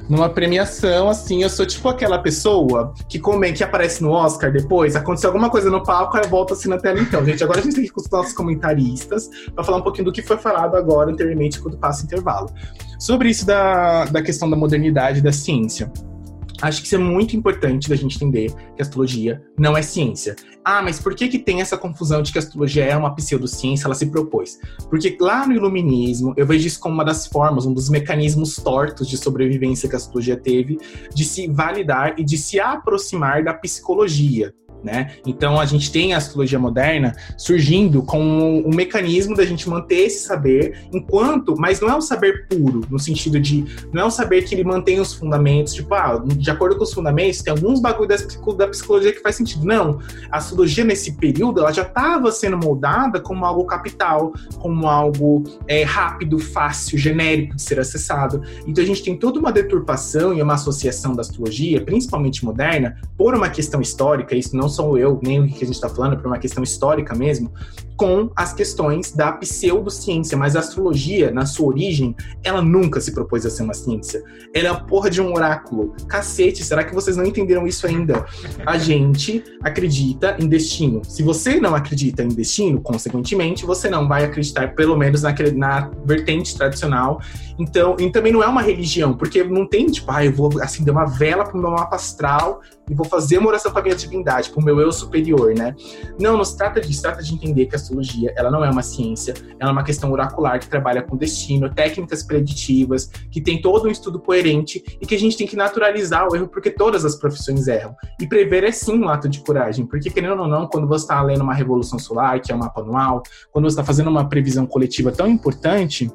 Speaker 1: Numa premiação, assim, eu sou tipo aquela pessoa que come, que aparece no Oscar depois, aconteceu alguma coisa no palco, aí eu volto assim na tela. Então, gente, agora a gente tem que ir com os nossos comentaristas para falar um pouquinho do que foi falado agora anteriormente quando passa o intervalo. Sobre isso da, da questão da modernidade da ciência. Acho que isso é muito importante da gente entender que astrologia não é ciência. Ah, mas por que que tem essa confusão de que a astrologia é uma pseudociência? Ela se propôs. Porque lá no iluminismo, eu vejo isso como uma das formas, um dos mecanismos tortos de sobrevivência que a astrologia teve, de se validar e de se aproximar da psicologia. Né? Então a gente tem a astrologia moderna surgindo com um, mecanismo da gente manter esse saber, enquanto, mas não é um saber puro, no sentido de não é um saber que ele mantém os fundamentos, tipo, ah, de acordo com os fundamentos, tem alguns bagulho da, da psicologia que faz sentido. Não, a astrologia nesse período ela já estava sendo moldada como algo capital, como algo é, rápido, fácil, genérico de ser acessado. Então a gente tem toda uma deturpação e uma associação da astrologia, principalmente moderna, por uma questão histórica, isso não sou eu, nem o que a gente está falando, por uma questão histórica mesmo, com as questões da pseudociência. Mas a astrologia, na sua origem, ela nunca se propôs a ser uma ciência. Ela é a porra de um oráculo. Cacete, será que vocês não entenderam isso ainda? A gente acredita em destino. Se você não acredita em destino, consequentemente, você não vai acreditar, pelo menos naquele, na vertente tradicional. Então, e também não é uma religião, porque não tem, tipo, ah, eu vou acender uma vela pro meu mapa astral e vou fazer uma oração pra minha divindade, pro meu eu superior, né? Não, não se trata disso, se trata de entender que a astrologia, ela não é uma ciência, ela é uma questão oracular que trabalha com destino, técnicas preditivas, que tem todo um estudo coerente e que a gente tem que naturalizar o erro porque todas as profissões erram. E prever é sim um ato de coragem, porque querendo ou não, quando você está lendo uma revolução solar, que é um mapa anual, quando você está fazendo uma previsão coletiva tão importante,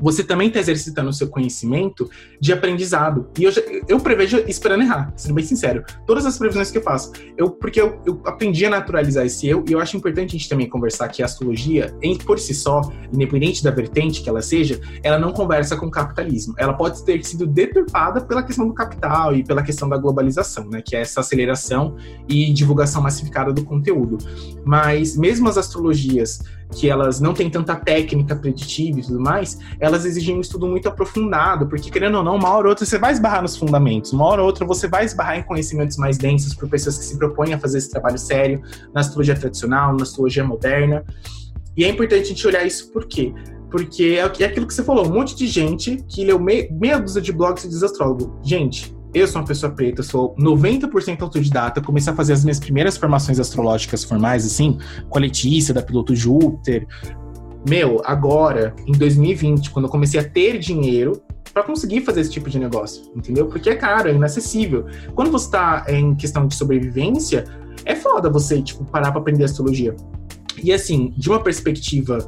Speaker 1: você também está exercitando o seu conhecimento de aprendizado. E eu, eu prevejo esperando errar, sendo bem sincero. Todas as previsões que eu faço, eu, porque eu, eu aprendi a naturalizar esse eu, e eu acho importante a gente também conversar que a astrologia, em, por si só, independente da vertente que ela seja, ela não conversa com o capitalismo. Ela pode ter sido deturpada pela questão do capital e pela questão da globalização, né? Que é essa aceleração e divulgação massificada do conteúdo. Mas mesmo as astrologias que elas não têm tanta técnica preditiva e tudo mais, elas exigem um estudo muito aprofundado, porque querendo ou não, uma hora ou outra você vai esbarrar nos fundamentos, uma hora ou outra você vai esbarrar em conhecimentos mais densos por pessoas que se propõem a fazer esse trabalho sério na astrologia tradicional, na astrologia moderna. E é importante a gente olhar isso por quê? Porque é, é aquilo que você falou, um monte de gente que leu meia, dúzia de blogs e diz astrólogo. Gente, eu sou uma pessoa preta, sou 90% autodidata, comecei a fazer as minhas primeiras formações astrológicas formais, assim, com a Letícia, da Piloto Júpiter. Meu, agora, em 2020, quando eu comecei a ter dinheiro para conseguir fazer esse tipo de negócio, entendeu? Porque é caro, é inacessível. Quando você tá em questão de sobrevivência, é foda você, tipo, parar pra aprender astrologia. E assim, de uma perspectiva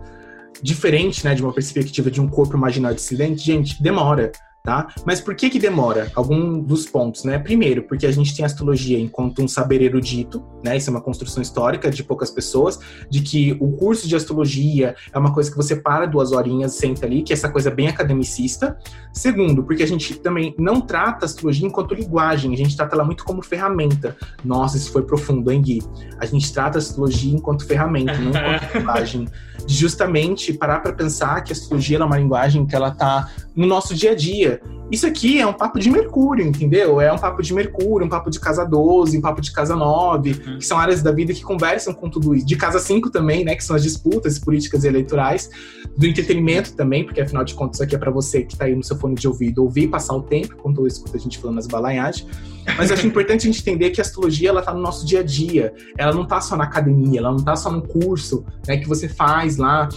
Speaker 1: diferente, né, de uma perspectiva de um corpo imaginário dissidente, gente, demora tá? Mas por que que demora? Algum dos pontos, né? Primeiro, porque a gente tem a astrologia enquanto um saber erudito, né? Isso é uma construção histórica de poucas pessoas, de que o curso de astrologia é uma coisa que você para duas horinhas, senta ali, que é essa coisa bem academicista. Segundo, porque a gente também não trata a astrologia enquanto linguagem, a gente trata ela muito como ferramenta. Nossa, isso foi profundo, hein, Gui? A gente trata a astrologia enquanto ferramenta, não enquanto linguagem. Justamente parar para pensar que a astrologia é uma linguagem que ela tá no nosso dia a dia. Isso aqui é um papo de Mercúrio, entendeu? É um papo de Mercúrio, um papo de casa 12, um papo de casa 9, uhum. que são áreas da vida que conversam com tudo isso. De casa 5 também, né? Que são as disputas políticas e eleitorais. Do entretenimento também, porque afinal de contas isso aqui é para você que tá aí no seu fone de ouvido ouvir passar o tempo, quando eu escuto a gente falando as balaiagens. Mas eu acho importante a gente entender que a astrologia, ela tá no nosso dia a dia. Ela não tá só na academia, ela não tá só no curso né, que você faz lá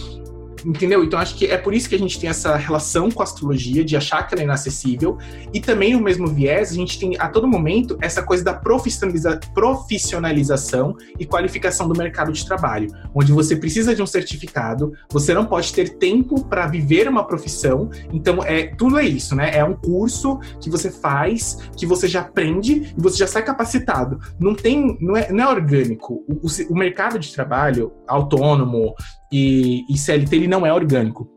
Speaker 1: Entendeu? Então acho que é por isso que a gente tem essa relação com a astrologia, de achar que ela é inacessível, e também o mesmo viés, a gente tem a todo momento essa coisa da profissionaliza profissionalização e qualificação do mercado de trabalho, onde você precisa de um certificado, você não pode ter tempo para viver uma profissão, então é tudo é isso, né? É um curso que você faz, que você já aprende e você já sai capacitado. Não tem, não é, não é orgânico. O, o, o mercado de trabalho autônomo, e, e CLT ele não é orgânico.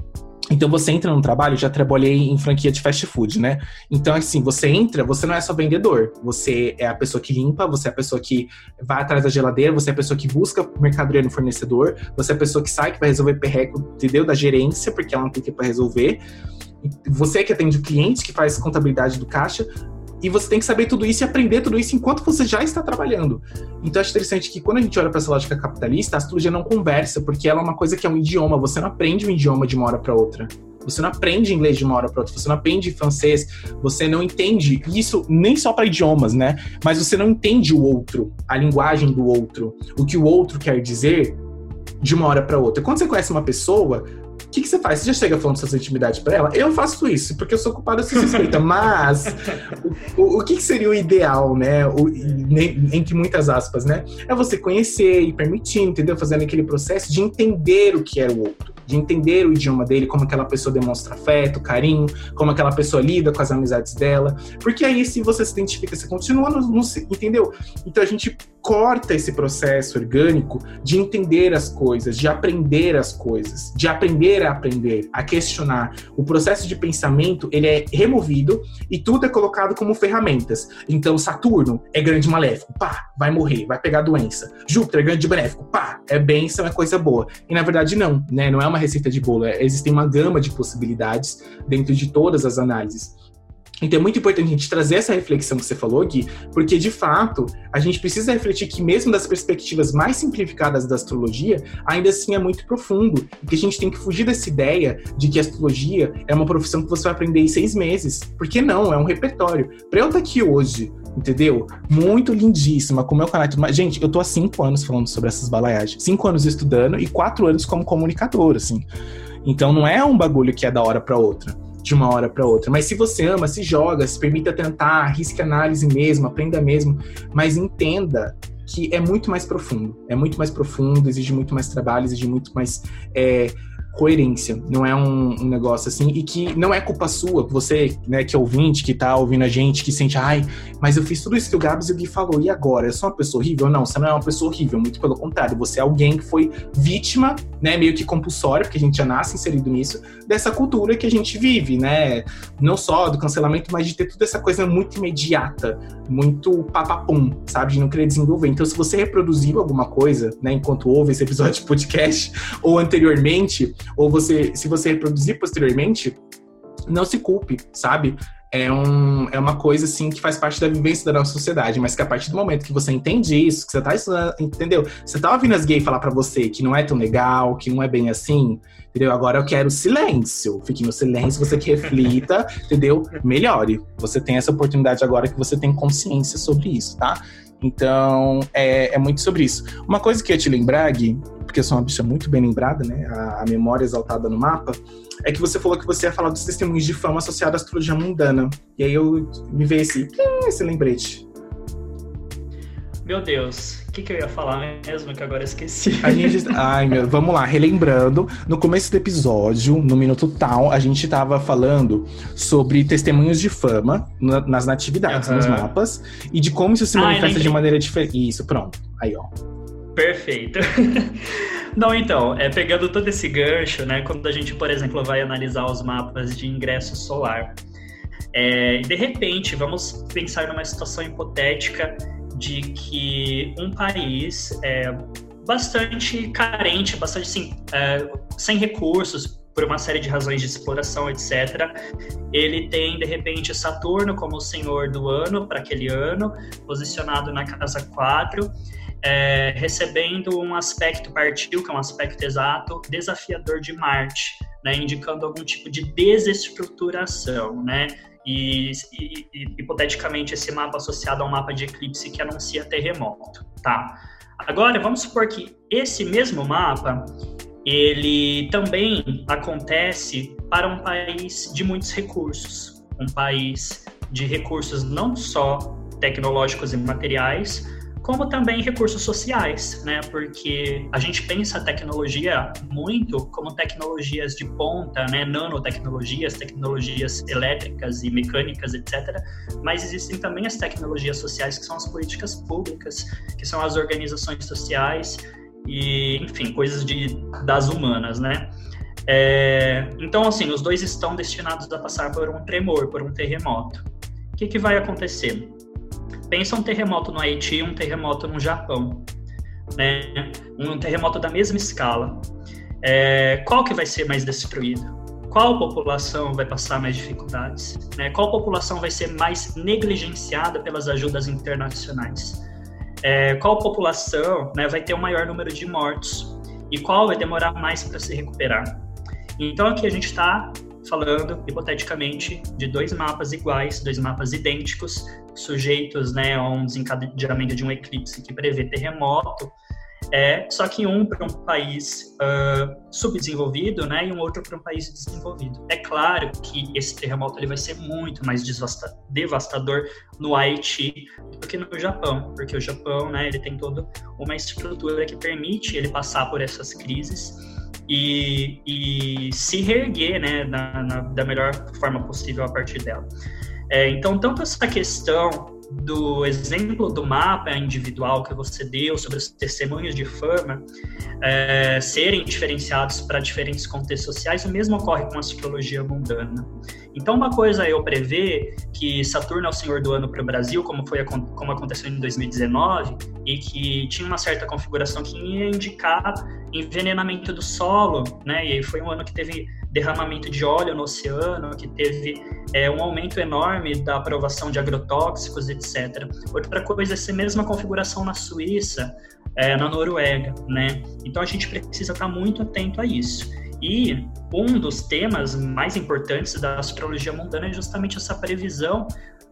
Speaker 1: Então você entra no trabalho, já trabalhei em franquia de fast food, né? Então, assim, você entra, você não é só vendedor. Você é a pessoa que limpa, você é a pessoa que vai atrás da geladeira, você é a pessoa que busca mercadoria no fornecedor, você é a pessoa que sai, que vai resolver perreco, entendeu? Da gerência, porque ela não tem tempo para resolver. Você que atende o cliente, que faz contabilidade do caixa, e você tem que saber tudo isso e aprender tudo isso enquanto você já está trabalhando. Então acho interessante que quando a gente olha para essa lógica capitalista, a astrologia não conversa, porque ela é uma coisa que é um idioma, você não aprende um idioma de uma hora para outra. Você não aprende inglês de uma hora para outra, você não aprende francês, você não entende isso nem só para idiomas, né? Mas você não entende o outro, a linguagem do outro, o que o outro quer dizer de uma hora para outra. Quando você conhece uma pessoa, o que, que, você faz? Você já chega falando suas intimidades para ela? Eu faço isso, porque eu sou culpada se suspeita. Mas o, o, que, que, seria o ideal, né? O, entre muitas aspas, né? É você conhecer e permitir, entendeu? Fazendo aquele processo de entender o que é o outro de entender o idioma dele, como aquela pessoa demonstra afeto, carinho, como aquela pessoa lida com as amizades dela. Porque aí, se você se identifica, você continua no, no entendeu? Então a gente corta esse processo orgânico de entender as coisas, de aprender as coisas, de aprender a aprender, a questionar. O processo de pensamento, ele é removido e tudo é colocado como ferramentas. Então, Saturno é grande maléfico, pá, vai morrer, vai pegar doença. Júpiter é grande benéfico, pá, é bênção, é coisa boa. E na verdade não, né? Não é uma receita de bolo, é, existem uma gama de possibilidades dentro de todas as análises. Então é muito importante a gente trazer essa reflexão que você falou, Gui, porque de fato a gente precisa refletir que, mesmo das perspectivas mais simplificadas da astrologia, ainda assim é muito profundo. E que a gente tem que fugir dessa ideia de que a astrologia é uma profissão que você vai aprender em seis meses. Porque não, é um repertório. Para eu estar aqui hoje, entendeu? Muito lindíssima, com o meu canal. Gente, eu tô há cinco anos falando sobre essas balaiagens. Cinco anos estudando e quatro anos como comunicador, assim. Então não é um bagulho que é da hora para outra de uma hora para outra. Mas se você ama, se joga, se permita tentar, arrisque análise mesmo, aprenda mesmo, mas entenda que é muito mais profundo. É muito mais profundo, exige muito mais trabalho, exige muito mais é, coerência, não é um, um, negócio assim, e que não é culpa sua, você, né, que é ouvinte, que tá ouvindo a gente, que sente, ai, mas eu fiz tudo isso que o Gabs e o Gui falou, e agora? Eu sou uma pessoa horrível? Não, você não é uma pessoa horrível, muito pelo contrário, você é alguém que foi vítima, né, meio que compulsória, porque a gente já nasce inserido nisso, dessa cultura que a gente vive, né, não só do cancelamento, mas de ter toda essa coisa muito imediata, muito papapum, sabe, de não querer desenvolver. Então, se você reproduziu alguma coisa, né, enquanto ouve esse episódio de podcast, ou anteriormente, ou você, se você reproduzir posteriormente, não se culpe, sabe? É, um, é uma coisa assim que faz parte da vivência da nossa sociedade, mas que a partir do momento que você entende isso, que você tá estudando, entendeu? Você tá ouvindo as gays falar para você que não é tão legal, que não é bem assim, entendeu? Agora eu quero silêncio. Fique no silêncio, você que reflita, entendeu? Melhore. Você tem essa oportunidade agora que você tem consciência sobre isso, tá? Então, é, é muito sobre isso. Uma coisa que eu te lembrar, Gui, porque sou uma bicha muito bem lembrada, né? A, a, memória exaltada no mapa, é que você falou que você ia falar dos testemunhos de fama associados à astrologia mundana. E aí eu me veio esse, esse lembrete.
Speaker 2: Meu Deus, o que, que, eu ia falar mesmo que agora esqueci?
Speaker 1: A gente, ai, meu, vamos lá, relembrando. No começo do episódio, no minuto tal, a gente estava falando sobre testemunhos de fama na, nas natividades, uhum. nos mapas, e de como isso se manifesta ai, de maneira diferente. Isso, pronto. Aí, ó.
Speaker 2: Perfeito. Não, então, é, pegando todo esse gancho, né, quando a gente, por exemplo, vai analisar os mapas de ingresso solar, é, de repente, vamos pensar numa situação hipotética de que um país é bastante carente, bastante assim, é, sem recursos, por uma série de razões de exploração, etc. Ele tem, de repente, Saturno como o senhor do ano para aquele ano, posicionado na casa 4, é, recebendo um aspecto partiu, que é um aspecto exato, desafiador de Marte, né, indicando algum tipo de desestruturação, né? E, e, e, hipoteticamente esse mapa associado a um mapa de eclipse que anuncia terremoto, tá? Agora vamos supor que esse mesmo mapa ele também acontece para um país de muitos recursos, um país de recursos não só tecnológicos e materiais, como também recursos sociais, né? Porque a gente pensa a tecnologia muito como tecnologias de ponta, né? Nanotecnologias, tecnologias elétricas e mecânicas, etc. Mas existem também as tecnologias sociais que são as políticas públicas, que são as organizações sociais e, enfim, coisas de, das humanas, né? É, então, assim, os dois estão destinados a passar por um tremor, por um terremoto. O que, que vai acontecer? Pensa um terremoto no Haiti um terremoto no Japão, né? Um terremoto da mesma escala. É, qual que vai ser mais destruído? Qual população vai passar mais dificuldades? Né? Qual população vai ser mais negligenciada pelas ajudas internacionais? É, qual população né, vai ter o maior número de mortos? E qual vai demorar mais para se recuperar? Então aqui a gente está falando, hipoteticamente, de dois mapas iguais, dois mapas idênticos, sujeitos né, a um desencadeamento de um eclipse que prevê terremoto, é, só que um para um país uh, subdesenvolvido né, e um outro para um país desenvolvido. É claro que esse terremoto ele vai ser muito mais devastador no Haiti do que no Japão, porque o Japão né, ele tem toda uma estrutura que permite ele passar por essas crises e, e se reerguer né, na, na, da melhor forma possível a partir dela. É, então, tanto essa questão do exemplo do mapa individual que você deu sobre os testemunhos de fama é, serem diferenciados para diferentes contextos sociais, o mesmo ocorre com a astrologia mundana. Então, uma coisa é eu prever que Saturno é o senhor do ano para o Brasil, como foi como aconteceu em 2019, e que tinha uma certa configuração que ia indicar envenenamento do solo, né? E foi um ano que teve derramamento de óleo no oceano, que teve é, um aumento enorme da aprovação de agrotóxicos, etc. Outra coisa é essa mesma configuração na Suíça, é, na Noruega, né? Então a gente precisa estar muito atento a isso. E um dos temas mais importantes da astrologia mundana é justamente essa previsão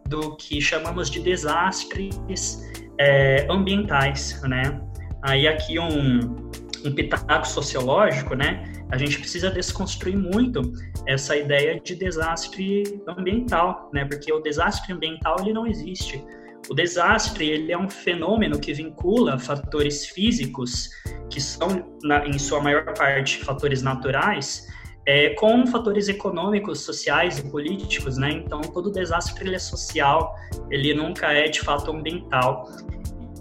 Speaker 2: do que chamamos de desastres é, ambientais, né? Aí aqui um, um pitaco sociológico, né? A gente precisa desconstruir muito essa ideia de desastre ambiental, né? Porque o desastre ambiental ele não existe. O desastre ele é um fenômeno que vincula fatores físicos, que são na, em sua maior parte fatores naturais, é, com fatores econômicos, sociais e políticos, né? Então todo desastre ele é social, ele nunca é de fato ambiental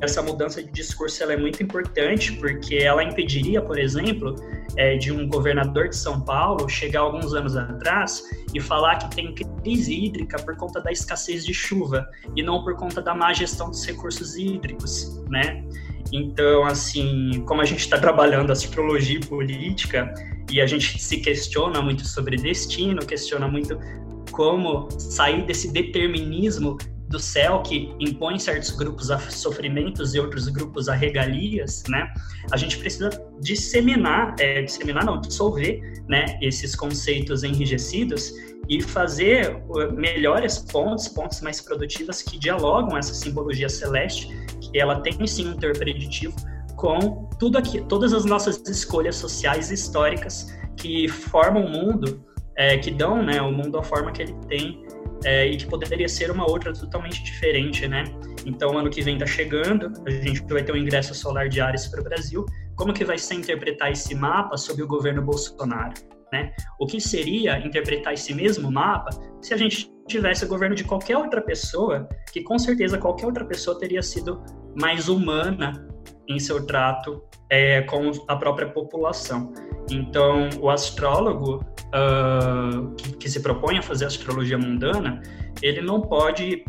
Speaker 2: essa mudança de discurso é muito importante porque ela impediria, por exemplo, é, de um governador de São Paulo chegar alguns anos atrás e falar que tem crise hídrica por conta da escassez de chuva e não por conta da má gestão dos recursos hídricos, né? Então, assim, como a gente está trabalhando astrologia e política e a gente se questiona muito sobre destino, questiona muito como sair desse determinismo do céu que impõe certos grupos a sofrimentos e outros grupos a regalias, né? A gente precisa disseminar, é, disseminar não, dissolver, né? Esses conceitos enrijecidos e fazer uh, melhores pontes, pontes mais produtivas que dialogam essa simbologia celeste, que ela tem sim um teor preditivo com tudo aqui, todas as nossas escolhas sociais e históricas que formam o mundo, é, que dão, né, o mundo a forma que ele tem é, e que poderia ser uma outra totalmente diferente, né? Então, ano que vem está chegando, a gente vai ter um ingresso solar de Ares para o Brasil. Como que vai ser interpretar esse mapa sob o governo Bolsonaro? Né? O que seria interpretar esse mesmo mapa se a gente tivesse o governo de qualquer outra pessoa, que com certeza qualquer outra pessoa teria sido mais humana em seu trato é, com a própria população. Então, o astrólogo uh, que, que, se propõe a fazer astrologia mundana, ele não pode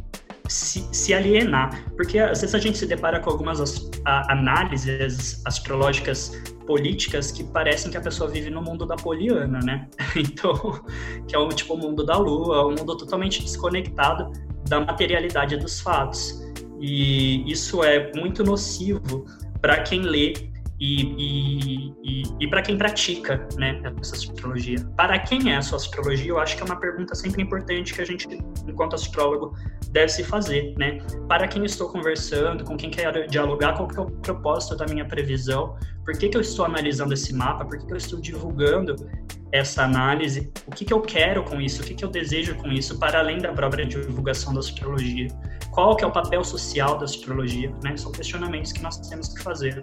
Speaker 2: se, se, alienar, porque às vezes a gente se depara com algumas as, a, análises astrológicas políticas que parecem que a pessoa vive no mundo da poliana, né? Então, que é o tipo o mundo da lua, um mundo totalmente desconectado da materialidade dos fatos. E isso é muito nocivo para quem lê e, e, e, para quem pratica né, essa astrologia. Para quem é a sua astrologia, eu acho que é uma pergunta sempre importante que a gente, enquanto astrólogo, deve se fazer. Né? Para quem estou conversando, com quem quer dialogar, qual que é o propósito da minha previsão, por que, que eu estou analisando esse mapa, por que, que eu estou divulgando essa análise, o que, que eu quero com isso, o que, que eu desejo com isso, para além da própria divulgação da astrologia. Qual que é o papel social da astrologia? Né? São questionamentos que nós temos que fazer.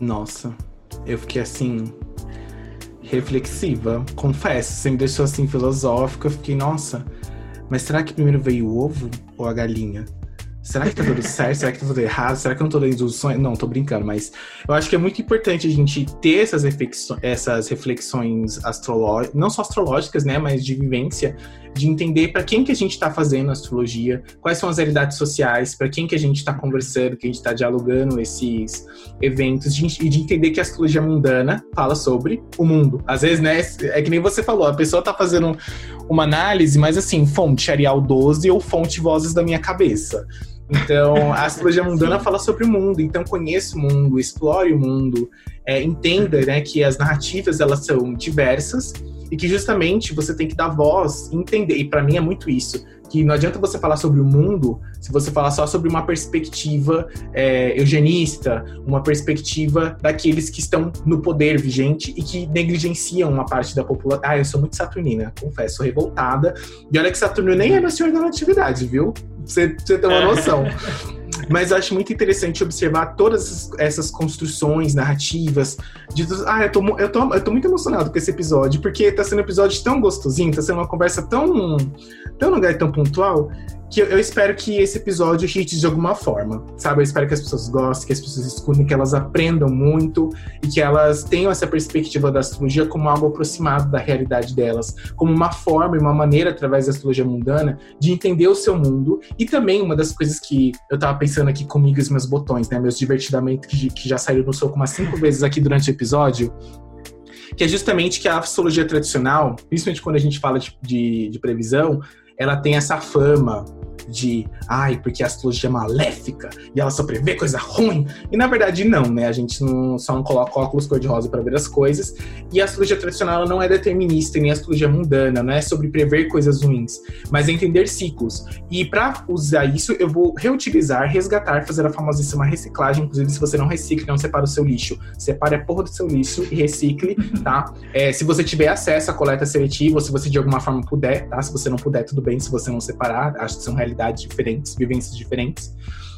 Speaker 1: Nossa, eu fiquei assim reflexiva, confesso, você me deixou assim filosófica, eu fiquei, nossa, mas será que primeiro veio o ovo ou a galinha? Será que tá tudo certo? Será que tá tudo errado? Será que eu não tô dando sonho? Não, tô brincando, mas eu acho que é muito importante a gente ter essas reflexões, essas reflexões astrológicas, não só astrológicas, né, mas de vivência, de entender para quem que a gente está fazendo astrologia, quais são as realidades sociais, para quem que a gente está conversando, que a gente está dialogando esses eventos, e de entender que a astrologia mundana fala sobre o mundo. Às vezes, né, é que nem você falou, a pessoa tá fazendo uma análise, mas assim, fonte Arial 12 ou fonte Vozes da Minha Cabeça. Então, a astrologia mundana fala sobre o mundo, então conheça o mundo, explore o mundo, é, entenda né, que as narrativas elas são diversas e que justamente você tem que dar voz, entender. E para mim é muito isso que não adianta você falar sobre o mundo se você falar só sobre uma perspectiva é, eugenista, uma perspectiva daqueles que estão no poder vigente e que negligenciam uma parte da população. Ah, eu sou muito saturnina, confesso, revoltada. E olha que Saturno nem é meu senhor da natividade, viu? Você, você tem uma noção. Mas eu acho muito interessante observar todas essas construções narrativas. De, ah, eu tô, eu, tô, eu tô muito emocionado com esse episódio, porque tá sendo um episódio tão gostosinho, tá sendo uma conversa tão, tão lugar tão pontual, que eu, espero que esse episódio hit de alguma forma, sabe? Eu espero que as pessoas gostem, que as pessoas escutem, que elas aprendam muito e que elas tenham essa perspectiva da astrologia como algo aproximado da realidade delas, como uma forma e uma maneira, através da astrologia mundana, de entender o seu mundo. E também uma das coisas que eu tava pensando aqui comigo e os meus botões, né? Meus divertidamente que, que já saíram no soco umas cinco vezes aqui durante o episódio, que é justamente que a astrologia tradicional, principalmente quando a gente fala de, de, de previsão, ela tem essa fama de ai, porque a astrologia é maléfica e ela só prevê coisa ruim. E na verdade, não, né? A gente não, só não coloca óculos cor-de-rosa para ver as coisas. E a astrologia tradicional não é determinista, nem a astrologia mundana, não é sobre prever coisas ruins, mas é entender ciclos. E para usar isso, eu vou reutilizar, resgatar, fazer a famosíssima reciclagem. Inclusive, se você não recicla, não separa o seu lixo, separe a porra do seu lixo e recicle, tá? É, se você tiver acesso à coleta seletiva, ou se você de alguma forma puder, tá? Se você não puder, tudo bem. Se você não separar, acho que são realidades diferentes, vivências diferentes.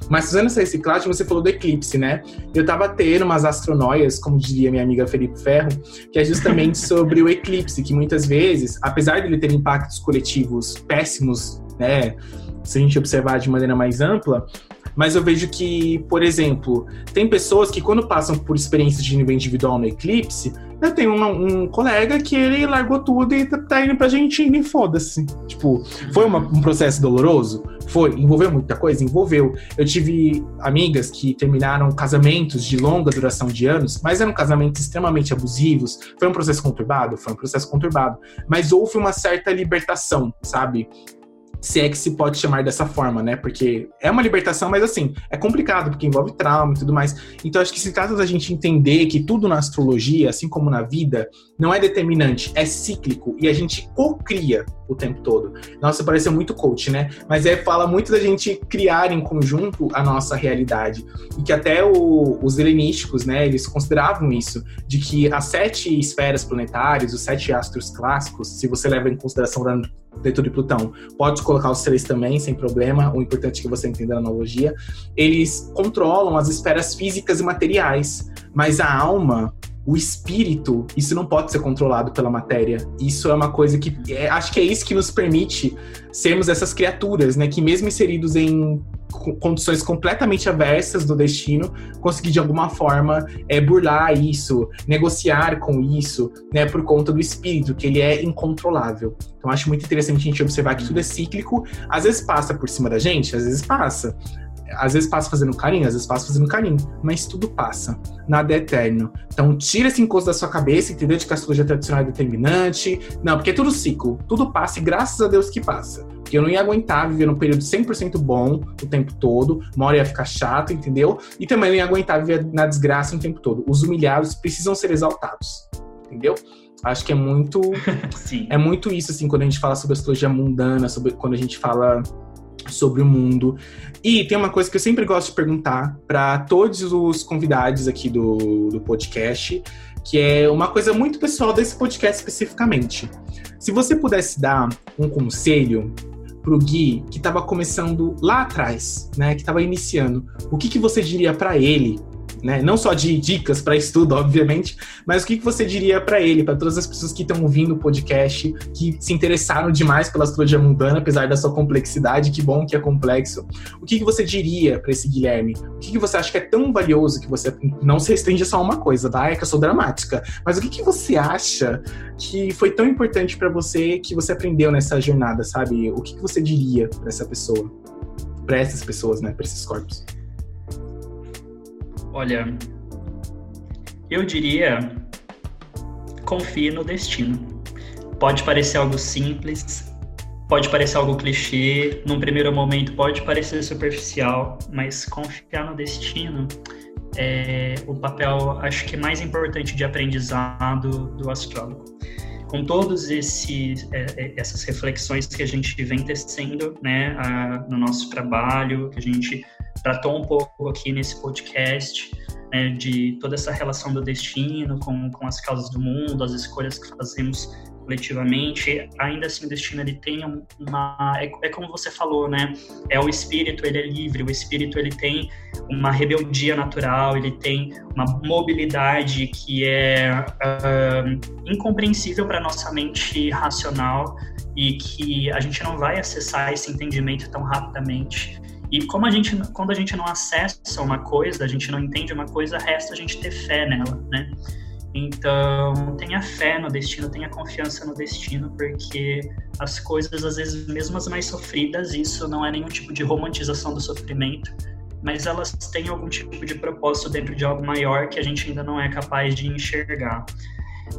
Speaker 1: Mas fazendo essa reciclagem, você falou do eclipse, né? Eu tava tendo umas astronóias, como diria minha amiga Felipe Ferro, que é justamente sobre o eclipse, que muitas vezes, apesar de ele ter impactos coletivos péssimos, né? Se a gente observar de maneira mais ampla, mas eu vejo que, por exemplo, tem pessoas que quando passam por experiências de nível individual no eclipse, eu tenho um, um colega que ele largou tudo e tá, tá indo pra Argentina e foda-se. Tipo, foi uma, um processo doloroso? Foi. Envolveu muita coisa? Envolveu. Eu tive amigas que terminaram casamentos de longa duração de anos, mas eram casamentos extremamente abusivos. Foi um processo conturbado? Foi um processo conturbado. Mas houve uma certa libertação, sabe? Se é que se pode chamar dessa forma, né? Porque é uma libertação, mas assim, é complicado, porque envolve trauma e tudo mais. Então, acho que se trata da gente entender que tudo na astrologia, assim como na vida, não é determinante, é cíclico e a gente co-cria o tempo todo. Nossa, pareceu muito coach, né? Mas é fala muito da gente criar em conjunto a nossa realidade. E que até o, os helenísticos, né, eles consideravam isso, de que as sete esferas planetárias, os sete astros clássicos, se você leva em consideração Netuno e Plutão. Pode colocar os três também, sem problema. O importante é que você entenda a analogia. Eles controlam as esferas físicas e materiais, mas a alma, o espírito, isso não pode ser controlado pela matéria. Isso é uma coisa que é, acho que é isso que nos permite sermos essas criaturas, né? Que mesmo inseridos em condições completamente aversas do destino, conseguir de alguma forma é, burlar isso, negociar com isso, né, por conta do espírito, que ele é incontrolável. Então acho muito interessante a gente observar que tudo é cíclico, às vezes passa por cima da gente, às vezes passa. Às vezes passa fazendo carinho, às vezes passa fazendo carinho, mas tudo passa. Nada é eterno. Então tira esse encosto da sua cabeça, entendeu? De que a astrologia tradicional é determinante. Não, porque é tudo ciclo. Tudo passa e graças a Deus que passa. Porque eu não ia aguentar viver num período 100% bom o tempo todo. Uma hora ia ficar chato, entendeu? E também não ia aguentar viver na desgraça o tempo todo. Os humilhados precisam ser exaltados. Entendeu? Acho que é muito. é muito isso, assim, quando a gente fala sobre astrologia mundana, sobre quando a gente fala sobre o mundo. E tem uma coisa que eu sempre gosto de perguntar para todos os convidados aqui do, do podcast, que é uma coisa muito pessoal desse podcast especificamente. Se você pudesse dar um conselho pro Gui que estava começando lá atrás, né, que estava iniciando, o que, que você diria para ele né? Não só de dicas para estudo, obviamente, mas o que, que você diria para ele, para todas as pessoas que estão ouvindo o podcast, que se interessaram demais pela astrologia mundana, apesar da sua complexidade, que bom que é complexo. O que, que você diria para esse Guilherme? O que, que você acha que é tão valioso que você não se restringe a só uma coisa, tá? É que eu sou dramática. Mas o que, que você acha que foi tão importante para você que você aprendeu nessa jornada, sabe? O que, que você diria para essa pessoa? Para essas pessoas, né? Para esses corpos?
Speaker 2: Olha, eu diria confie no destino. Pode parecer algo simples, pode parecer algo clichê, num primeiro momento pode parecer superficial, mas confiar no destino é o papel, acho que mais importante de aprendizado do astrólogo. Com todas é, é, essas reflexões que a gente vem tecendo né, a, no nosso trabalho, que a gente tratou um pouco aqui nesse podcast, né, de toda essa relação do destino com, com as causas do mundo, as escolhas que fazemos coletivamente, ainda assim o destino ele tem uma é, é, como você falou, né? É o espírito, ele é livre, o espírito ele tem uma rebeldia natural, ele tem uma mobilidade que é uh, incompreensível para nossa mente racional e que a gente não vai acessar esse entendimento tão rapidamente. E como a gente, quando a gente não acessa uma coisa, a gente não entende uma coisa, resta a gente ter fé nela, né? Então, tenha fé no destino, tenha confiança no destino, porque as coisas, às vezes, mesmo as mais sofridas, isso não é nenhum tipo de romantização do sofrimento, mas elas têm algum tipo de propósito dentro de algo maior que a gente ainda não é capaz de enxergar.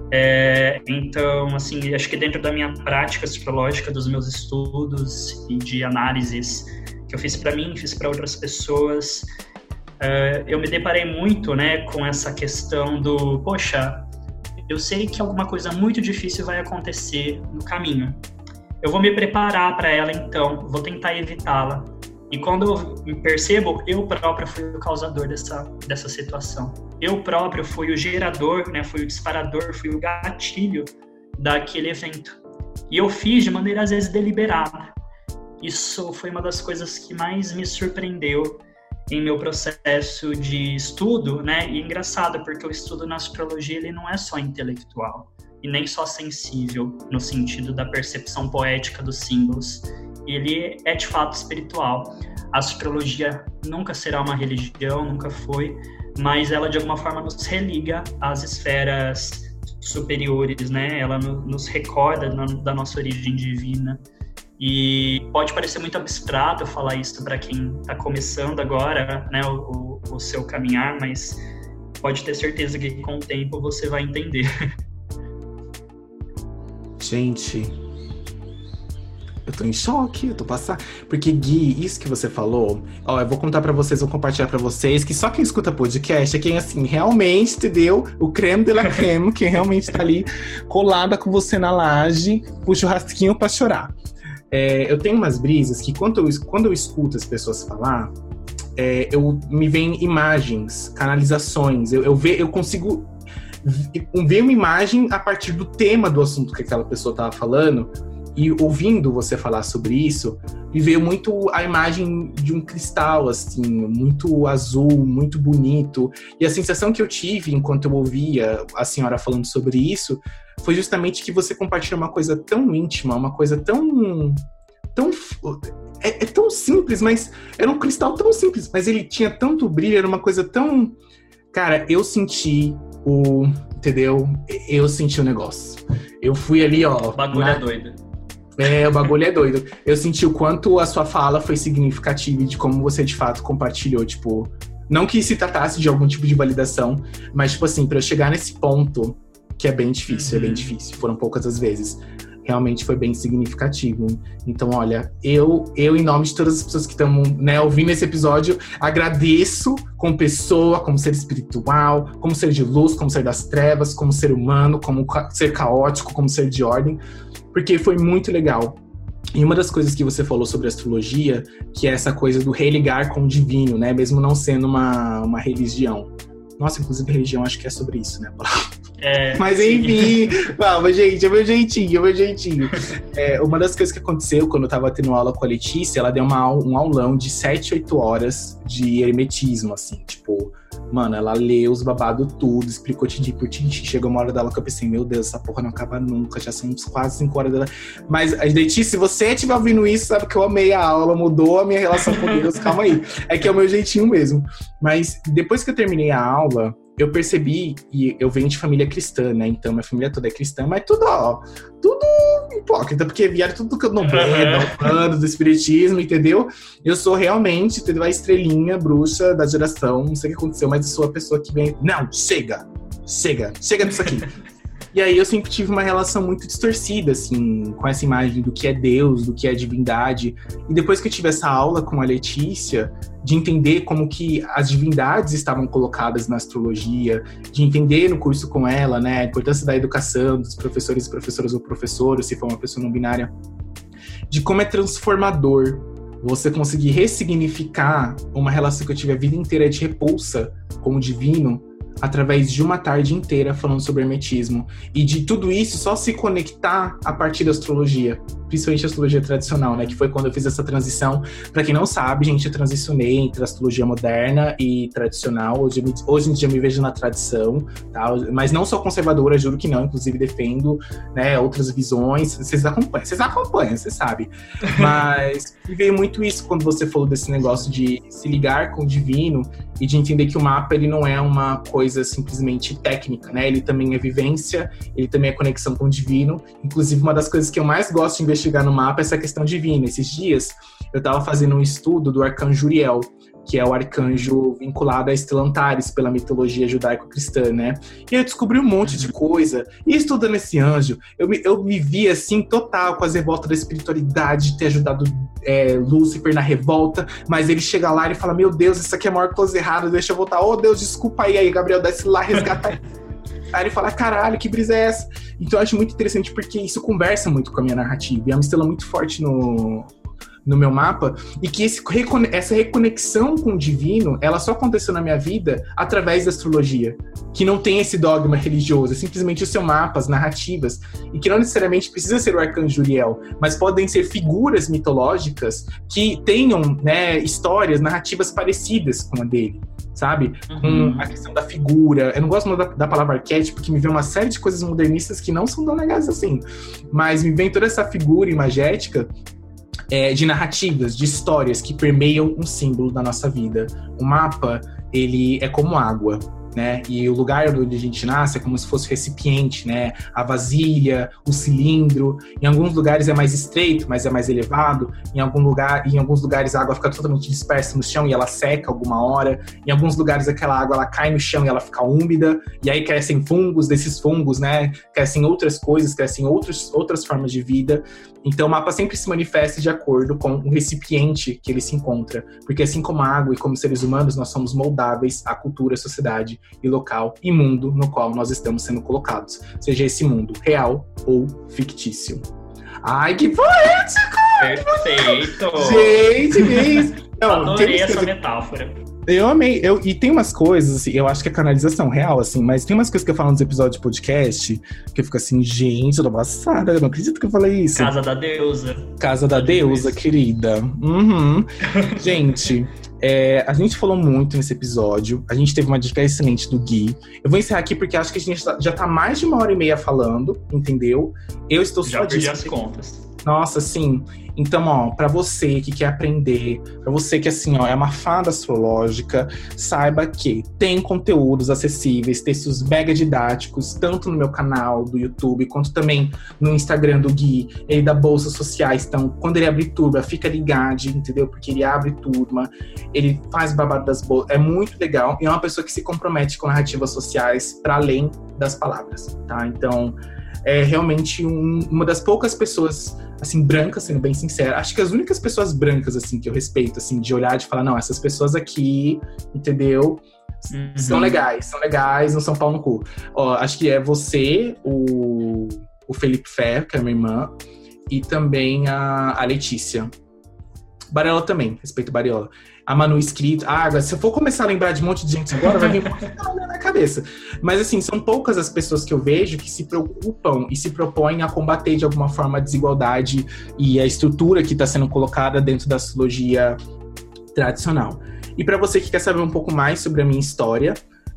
Speaker 2: É, então, assim, acho que dentro da minha prática astrológica, dos meus estudos e de análises que eu fiz para mim, fiz para outras pessoas, uh, eu me deparei muito, né, com essa questão do, poxa, eu sei que alguma coisa muito difícil vai acontecer no caminho. Eu vou me preparar para ela então, vou tentar evitá-la. E quando eu percebo, eu próprio fui o causador dessa, dessa situação. Eu próprio fui o gerador, né, fui o disparador, fui o gatilho daquele evento. E eu fiz de maneira às vezes deliberada. Isso foi uma das coisas que mais me surpreendeu em meu processo de estudo, né? E é engraçado porque o estudo na astrologia ele não é só intelectual e nem só sensível no sentido da percepção poética dos símbolos. Ele é de fato espiritual. A astrologia nunca será uma religião, nunca foi, mas ela de alguma forma nos religa às esferas superiores, né? Ela nos recorda da nossa origem divina. E pode parecer muito abstrato falar isso para quem está começando agora, né, o, o, seu caminhar, mas pode ter certeza que com o tempo você vai entender.
Speaker 1: Gente, eu tô em choque, eu tô passando. Porque, Gui, isso que você falou, ó, eu vou contar para vocês, vou compartilhar para vocês, que só quem escuta podcast é quem, assim, realmente, entendeu? O creme de la creme, quem realmente tá ali colada com você na laje, o churrasquinho pra chorar. É, eu tenho umas brisas que quando eu, quando eu escuto as pessoas falar, é, eu me vem imagens, canalizações. Eu, eu, ve, eu consigo ver uma imagem a partir do tema do assunto que aquela pessoa estava falando E ouvindo você falar sobre isso, me veio muito a imagem de um cristal, assim, muito azul, muito bonito. E a sensação que eu tive enquanto eu ouvia a senhora falando sobre isso foi justamente que você compartilha uma coisa tão íntima, uma coisa tão. tão é, é tão simples, mas era um cristal tão simples, mas ele tinha tanto brilho, era uma coisa tão. Cara, eu senti o. Entendeu? Eu senti o negócio. Eu fui ali, ó.
Speaker 2: O bagulho na... é doido.
Speaker 1: É, o bagulho é doido. Eu senti o quanto a sua fala foi significativa e de como você de fato compartilhou, tipo. Não que se tratasse de algum tipo de validação, mas, tipo assim, para eu chegar nesse ponto, que é bem difícil, uhum. é bem uhum. difícil, foram poucas as vezes realmente foi bem significativo. Então, olha, eu, eu em nome de todas as pessoas que estão né, ouvindo esse episódio, agradeço como pessoa, como ser espiritual, como ser de luz, como ser das trevas, como ser humano, como ser caótico, como ser de ordem, porque foi muito legal. E uma das coisas que você falou sobre astrologia, que é essa coisa do religar com o divino, né? Mesmo não sendo uma, uma religião. Nossa, inclusive religião acho que é sobre isso, né? É, Mas enfim, vamos, gente, é meu jeitinho, é meu jeitinho. É, uma das coisas que aconteceu quando eu tava tendo aula com a Letícia, ela deu uma, um aulão de 7, 8 horas de hermetismo, assim, tipo, mano, ela leu os babados tudo, explicou tintim por tintim. Chegou uma hora dela que eu pensei, meu Deus, essa porra não acaba nunca, já são quase 5 horas dela. Mas, Letícia, se você estiver ouvindo isso, sabe que eu amei a aula, mudou a minha relação com Deus, calma aí. É que é o meu jeitinho mesmo. Mas depois que eu terminei a aula, eu percebi, e eu venho de família cristã, né? Então minha família toda é cristã, mas tudo, ó, tudo hipócrita, porque vieram tudo que eu não vejo, do espiritismo, entendeu? Eu sou realmente, entendeu? A estrelinha bruxa da geração, não sei o que aconteceu, mas eu sou a pessoa que vem. Não, chega! Chega, chega disso aqui. E aí eu sempre tive uma relação muito distorcida, assim, com essa imagem do que é Deus, do que é divindade. E depois que eu tive essa aula com a Letícia, de entender como que as divindades estavam colocadas na astrologia, de entender no curso com ela, né, a importância da educação, dos professores e professoras ou professores, se for uma pessoa não binária, de como é transformador você conseguir ressignificar uma relação que eu tive a vida inteira de repulsa com o divino através de uma tarde inteira falando sobre hermetismo. E de tudo isso só se conectar a partir da astrologia, principalmente a astrologia tradicional, né, que foi quando eu fiz essa transição. Para quem não sabe, gente, eu transicionei entre a astrologia moderna e tradicional. Hoje, hoje em dia eu me vejo na tradição, tá? Mas não sou conservadora, juro que não, inclusive defendo, né, outras visões. Vocês acompanham, vocês acompanham, você sabe. Mas veio muito isso quando você falou desse negócio de se ligar com o divino e de entender que o mapa ele não é uma coisa simplesmente técnica, né? Ele também é vivência, ele também é conexão com o divino. Inclusive, uma das coisas que eu mais gosto de investigar no mapa essa questão divina. Esses dias eu estava fazendo um estudo do arcanjo Uriel, que é o arcanjo vinculado a Estelantares pela mitologia judaico-cristã, né? E eu descobri um monte de coisa. E estudando esse anjo, eu me, eu me vi assim, total, com as revoltas da espiritualidade, de ter ajudado é, Lúcifer na revolta, mas ele chega lá e fala: Meu Deus, isso aqui é a maior coisa errada, deixa eu voltar. Oh, Deus, desculpa aí, aí, Gabriel, desce lá, resgata. Aí ele fala, caralho, que brisa é essa? Então eu acho muito interessante porque isso conversa muito com a minha narrativa. E é uma estrela muito forte no, no meu mapa e que esse, essa reconexão com o divino, ela só aconteceu na minha vida através da astrologia, que não tem esse dogma religioso, é simplesmente o seu mapa, as narrativas, e que não necessariamente precisa ser o arcanjo Uriel, mas podem ser figuras mitológicas que tenham né, histórias, narrativas parecidas com a dele sabe? Uhum. Com a questão da figura. Eu não gosto muito da, da, palavra arquétipo, porque me vem uma série de coisas modernistas que não são tão legais assim. Mas me vem toda essa figura imagética é, de narrativas, de histórias que permeiam um símbolo da nossa vida. O mapa, ele é como água né? E o lugar onde a gente nasce é como se fosse recipiente, né? A vasilha, o cilindro. Em alguns lugares é mais estreito, mas é mais elevado. Em algum lugar, em alguns lugares a água fica totalmente dispersa no chão e ela seca alguma hora. Em alguns lugares aquela água ela cai no chão e ela fica úmida. E aí crescem fungos, desses fungos, né? Crescem outras coisas, crescem outros, outras formas de vida. Então o mapa sempre se manifesta de acordo com o recipiente que ele se encontra, porque assim como a água e como seres humanos, nós somos moldáveis à cultura, à sociedade e local e mundo no qual nós estamos sendo colocados, seja esse mundo real ou fictício. Ai, que poético!
Speaker 2: Perfeito!
Speaker 1: Gente, mesmo!
Speaker 2: Não, Adorei essa metáfora.
Speaker 1: Eu amei. Eu, e tem umas coisas, assim, eu acho que é canalização real, assim, mas tem umas coisas que eu falo nos episódios de podcast que eu fico assim, gente, eu tô passada, eu não acredito que eu falei isso.
Speaker 2: Casa da deusa.
Speaker 1: Casa da deusa, querida. Uhum. gente, é, a gente falou muito nesse episódio. A gente teve uma dica excelente do Gui. Eu vou encerrar aqui porque acho que a gente já tá mais de uma hora e meia falando, entendeu? Eu estou
Speaker 2: já perdi as contas.
Speaker 1: Nossa, sim. Então, ó, para você que quer aprender, para você que assim, ó, é uma fada astrológica, saiba que tem conteúdos acessíveis, textos mega didáticos, tanto no meu canal do YouTube, quanto também no Instagram do Gui, ele da Bolsas Sociais. Então, quando ele abrir turma, fica ligado, entendeu? Porque ele abre turma, ele faz babado das bolsas, é muito legal. E é uma pessoa que se compromete com narrativas sociais para além das palavras, tá? Então, é realmente um, uma das poucas pessoas assim, brancas, sendo bem sincera. Acho que as únicas pessoas brancas, assim, que eu respeito, assim, de olhar e falar, não, essas pessoas aqui, entendeu? Uhum. São legais, são legais, não são pau no cu. Ó, acho que é você, o, o Felipe Ferro, que é minha irmã, e também a, a Letícia. Bariola também, respeito Bariola a Manu escrito. Ah, agora, se eu for começar a lembrar de um monte de gente agora, vai vir um na cabeça. Mas assim, são poucas as pessoas que eu vejo que se preocupam e se propõem a combater de alguma forma a desigualdade e a estrutura que está sendo colocada dentro da astrologia tradicional. E para você que quer saber um pouco mais sobre a minha história,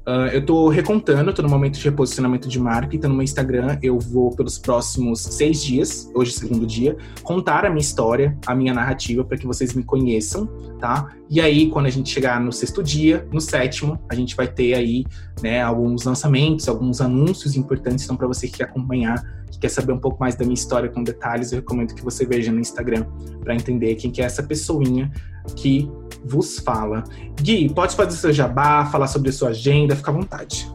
Speaker 1: Uh, eu tô recontando, tô no momento de reposicionamento de marca, então no meu Instagram eu vou pelos próximos seis dias, hoje é segundo dia, contar a minha história, a minha narrativa, para que vocês me conheçam, tá? E aí, quando a gente chegar no sexto dia, no sétimo, a gente vai ter aí, né, alguns lançamentos, alguns anúncios importantes, então para você que quer acompanhar, que quer saber um pouco mais da minha história com detalhes, eu recomendo que você veja no Instagram para entender quem que é essa pessoinha que vos fala. Gui, pode fazer seu jabá, falar sobre a sua agenda, fica à vontade.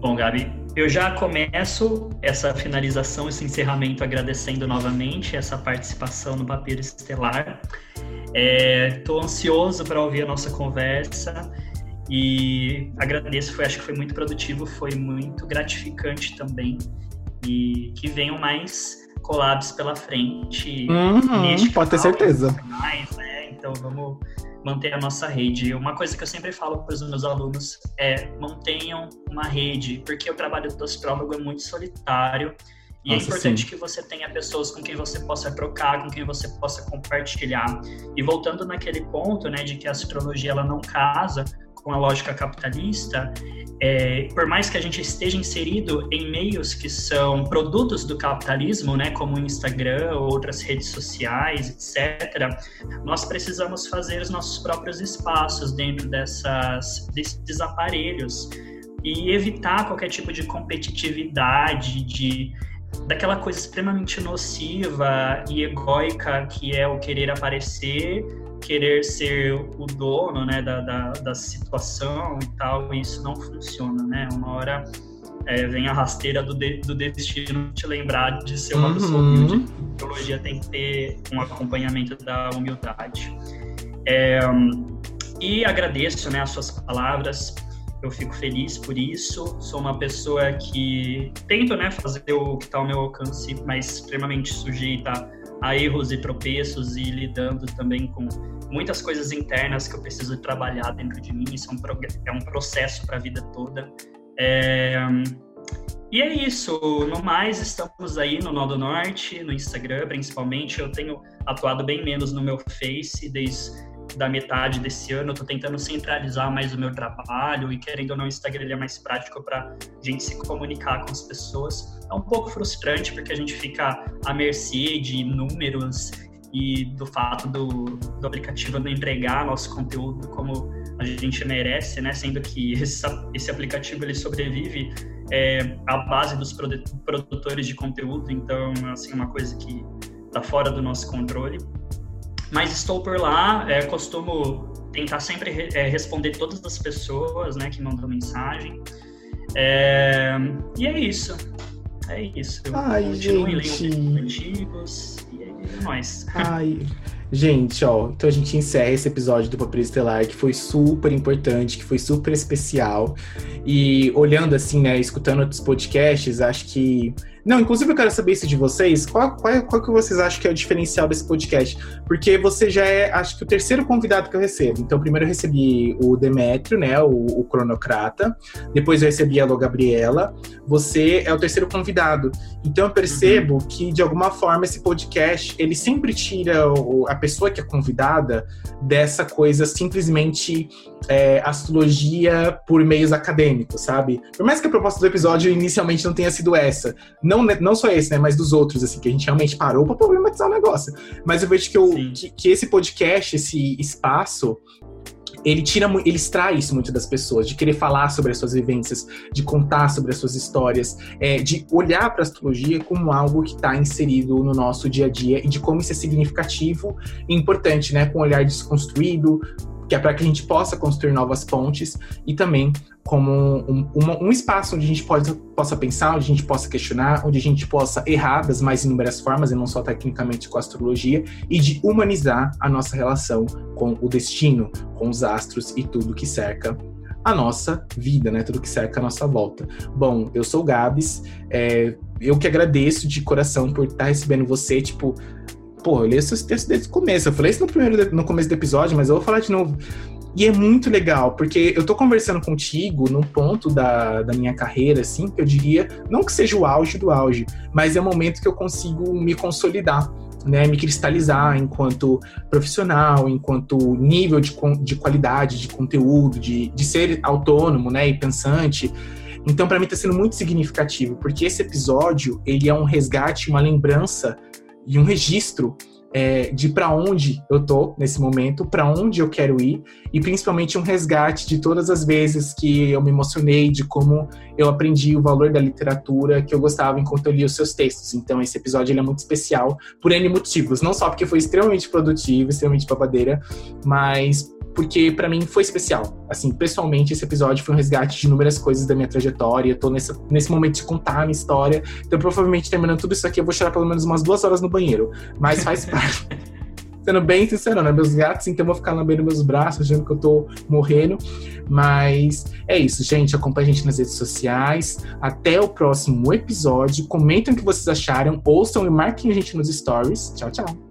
Speaker 2: Bom, Gabi, eu já começo essa finalização, esse encerramento agradecendo novamente essa participação no Papiro Estelar. Estou é, ansioso para ouvir a nossa conversa e agradeço, foi, acho que foi muito produtivo, foi muito gratificante também. E que venham mais collabs pela frente.
Speaker 1: Uhum, pode ter certeza.
Speaker 2: Mais, né? então vamos manter a nossa rede. Uma coisa que eu sempre falo para os meus alunos é mantenham uma rede, porque o trabalho do astrólogo é muito solitário. E é Nossa, é importante sim. que você tenha pessoas com quem você possa trocar, com quem você possa compartilhar. E voltando naquele ponto, né, de que a astrologia ela não casa com a lógica capitalista, é, por mais que a gente esteja inserido em meios que são produtos do capitalismo, né, como o Instagram ou outras redes sociais, etc., nós precisamos fazer os nossos próprios espaços dentro dessas, desses aparelhos e evitar qualquer tipo de competitividade, de daquela coisa extremamente nociva e egóica que é o querer aparecer querer ser o dono né, da, da, da situação e tal, e isso não funciona, né? Uma hora é, vem a rasteira do, de, do destino te lembrar de ser uma uhum. pessoa humilde. A teologia tem que ter um acompanhamento da humildade. É, e agradeço né, as suas palavras, eu fico feliz por isso. Sou uma pessoa que tento né, fazer o que está ao meu alcance, mas extremamente sujeita a erros e tropeços e lidando também com muitas coisas internas que eu preciso trabalhar dentro de mim. Isso é um, é um processo para a vida toda. É... E é isso. No mais, estamos aí no Nó do Norte, no Instagram, principalmente. Eu tenho atuado bem menos no meu Face desde da metade desse ano. Eu tô tentando centralizar mais o meu trabalho e querendo ou não, o Instagram ele é mais prático para gente se comunicar com as pessoas. É um pouco frustrante porque a gente fica à mercê de números e do fato do, do aplicativo não entregar nosso conteúdo como a gente merece, né? Sendo que esse, esse aplicativo ele sobrevive é, à base dos produtores de conteúdo, então assim uma coisa que está fora do nosso controle mas estou por lá, é, costumo tentar sempre é, responder todas as pessoas né, que mandam mensagem. É, e é isso. É isso.
Speaker 1: Eu Ai, gente.
Speaker 2: antigos e é nóis.
Speaker 1: Ai. Gente, ó, então a gente encerra esse episódio do Papel Estelar, que foi super importante, que foi super especial. E olhando assim, né, escutando outros podcasts, acho que Não, inclusive eu quero saber isso de vocês. Qual, qual, qual que vocês acham que é o diferencial desse podcast? Porque você já é, acho que, o terceiro convidado que eu recebo. Então, primeiro eu recebi o Demétrio, né? O, o Cronocrata. Depois eu recebi a Lo Gabriela. Você é o terceiro convidado. Então eu percebo uhum. que, de alguma forma, esse podcast, ele sempre tira o, a pessoa que é convidada dessa coisa simplesmente é, astrologia por meios acadêmicos, sabe? Por mais que a proposta do episódio inicialmente não tenha sido essa. Não, não só esse, né? Mas dos outros, assim, que a gente realmente parou para problematizar o negócio. Mas eu vejo que, eu, que, que esse podcast, esse espaço, ele tira, ele extrai isso muito das pessoas, de querer falar sobre as suas vivências, de contar sobre as suas histórias, é, de olhar para a astrologia como algo que está inserido no nosso dia a dia e de como isso é significativo e importante, né? Com um olhar desconstruído, que é para que a gente possa construir novas pontes e também como um, um, um, espaço onde a gente pode, possa pensar, onde a gente possa questionar, onde a gente possa errar das mais inúmeras formas, e não só tecnicamente com a astrologia, e de humanizar a nossa relação com o destino, com os astros e tudo que cerca a nossa vida, né? Tudo que cerca a nossa volta. Bom, eu sou o Gabs, é, eu que agradeço de coração por estar recebendo você, tipo, pô, eu li esses textos desde o começo. Eu falei isso no primeiro no começo do episódio, mas eu vou falar de novo. E é muito legal, porque eu tô conversando contigo num ponto da, da minha carreira, assim, que eu diria, não que seja o auge do auge, mas é o momento que eu consigo me consolidar. Né, me cristalizar enquanto profissional, enquanto nível de, de qualidade, de conteúdo, de, de ser autônomo né, e pensante. Então, para mim, está sendo muito significativo, porque esse episódio ele é um resgate, uma lembrança e um registro é, de para onde eu tô nesse momento, para onde eu quero ir e principalmente um resgate de todas as vezes que eu me emocionei, de como eu aprendi o valor da literatura que eu gostava enquanto eu lia os seus textos. Então esse episódio ele é muito especial por N motivos, não só porque foi extremamente produtivo, extremamente babadeira, mas porque para mim foi especial. Assim, pessoalmente, esse episódio foi um resgate de inúmeras coisas da minha trajetória. Eu tô nesse, nesse momento de contar a minha história. Então, provavelmente, terminando tudo isso aqui, eu vou chorar pelo menos umas duas horas no banheiro. Mas faz parte. Sendo bem sincero, né? Meus gatos, então, vão ficar lambendo meus braços, achando que eu tô morrendo. Mas é isso, gente. Acompanhe a gente nas redes sociais. Até o próximo episódio. Comentem o que vocês acharam, ouçam e marquem a gente nos stories. Tchau, tchau.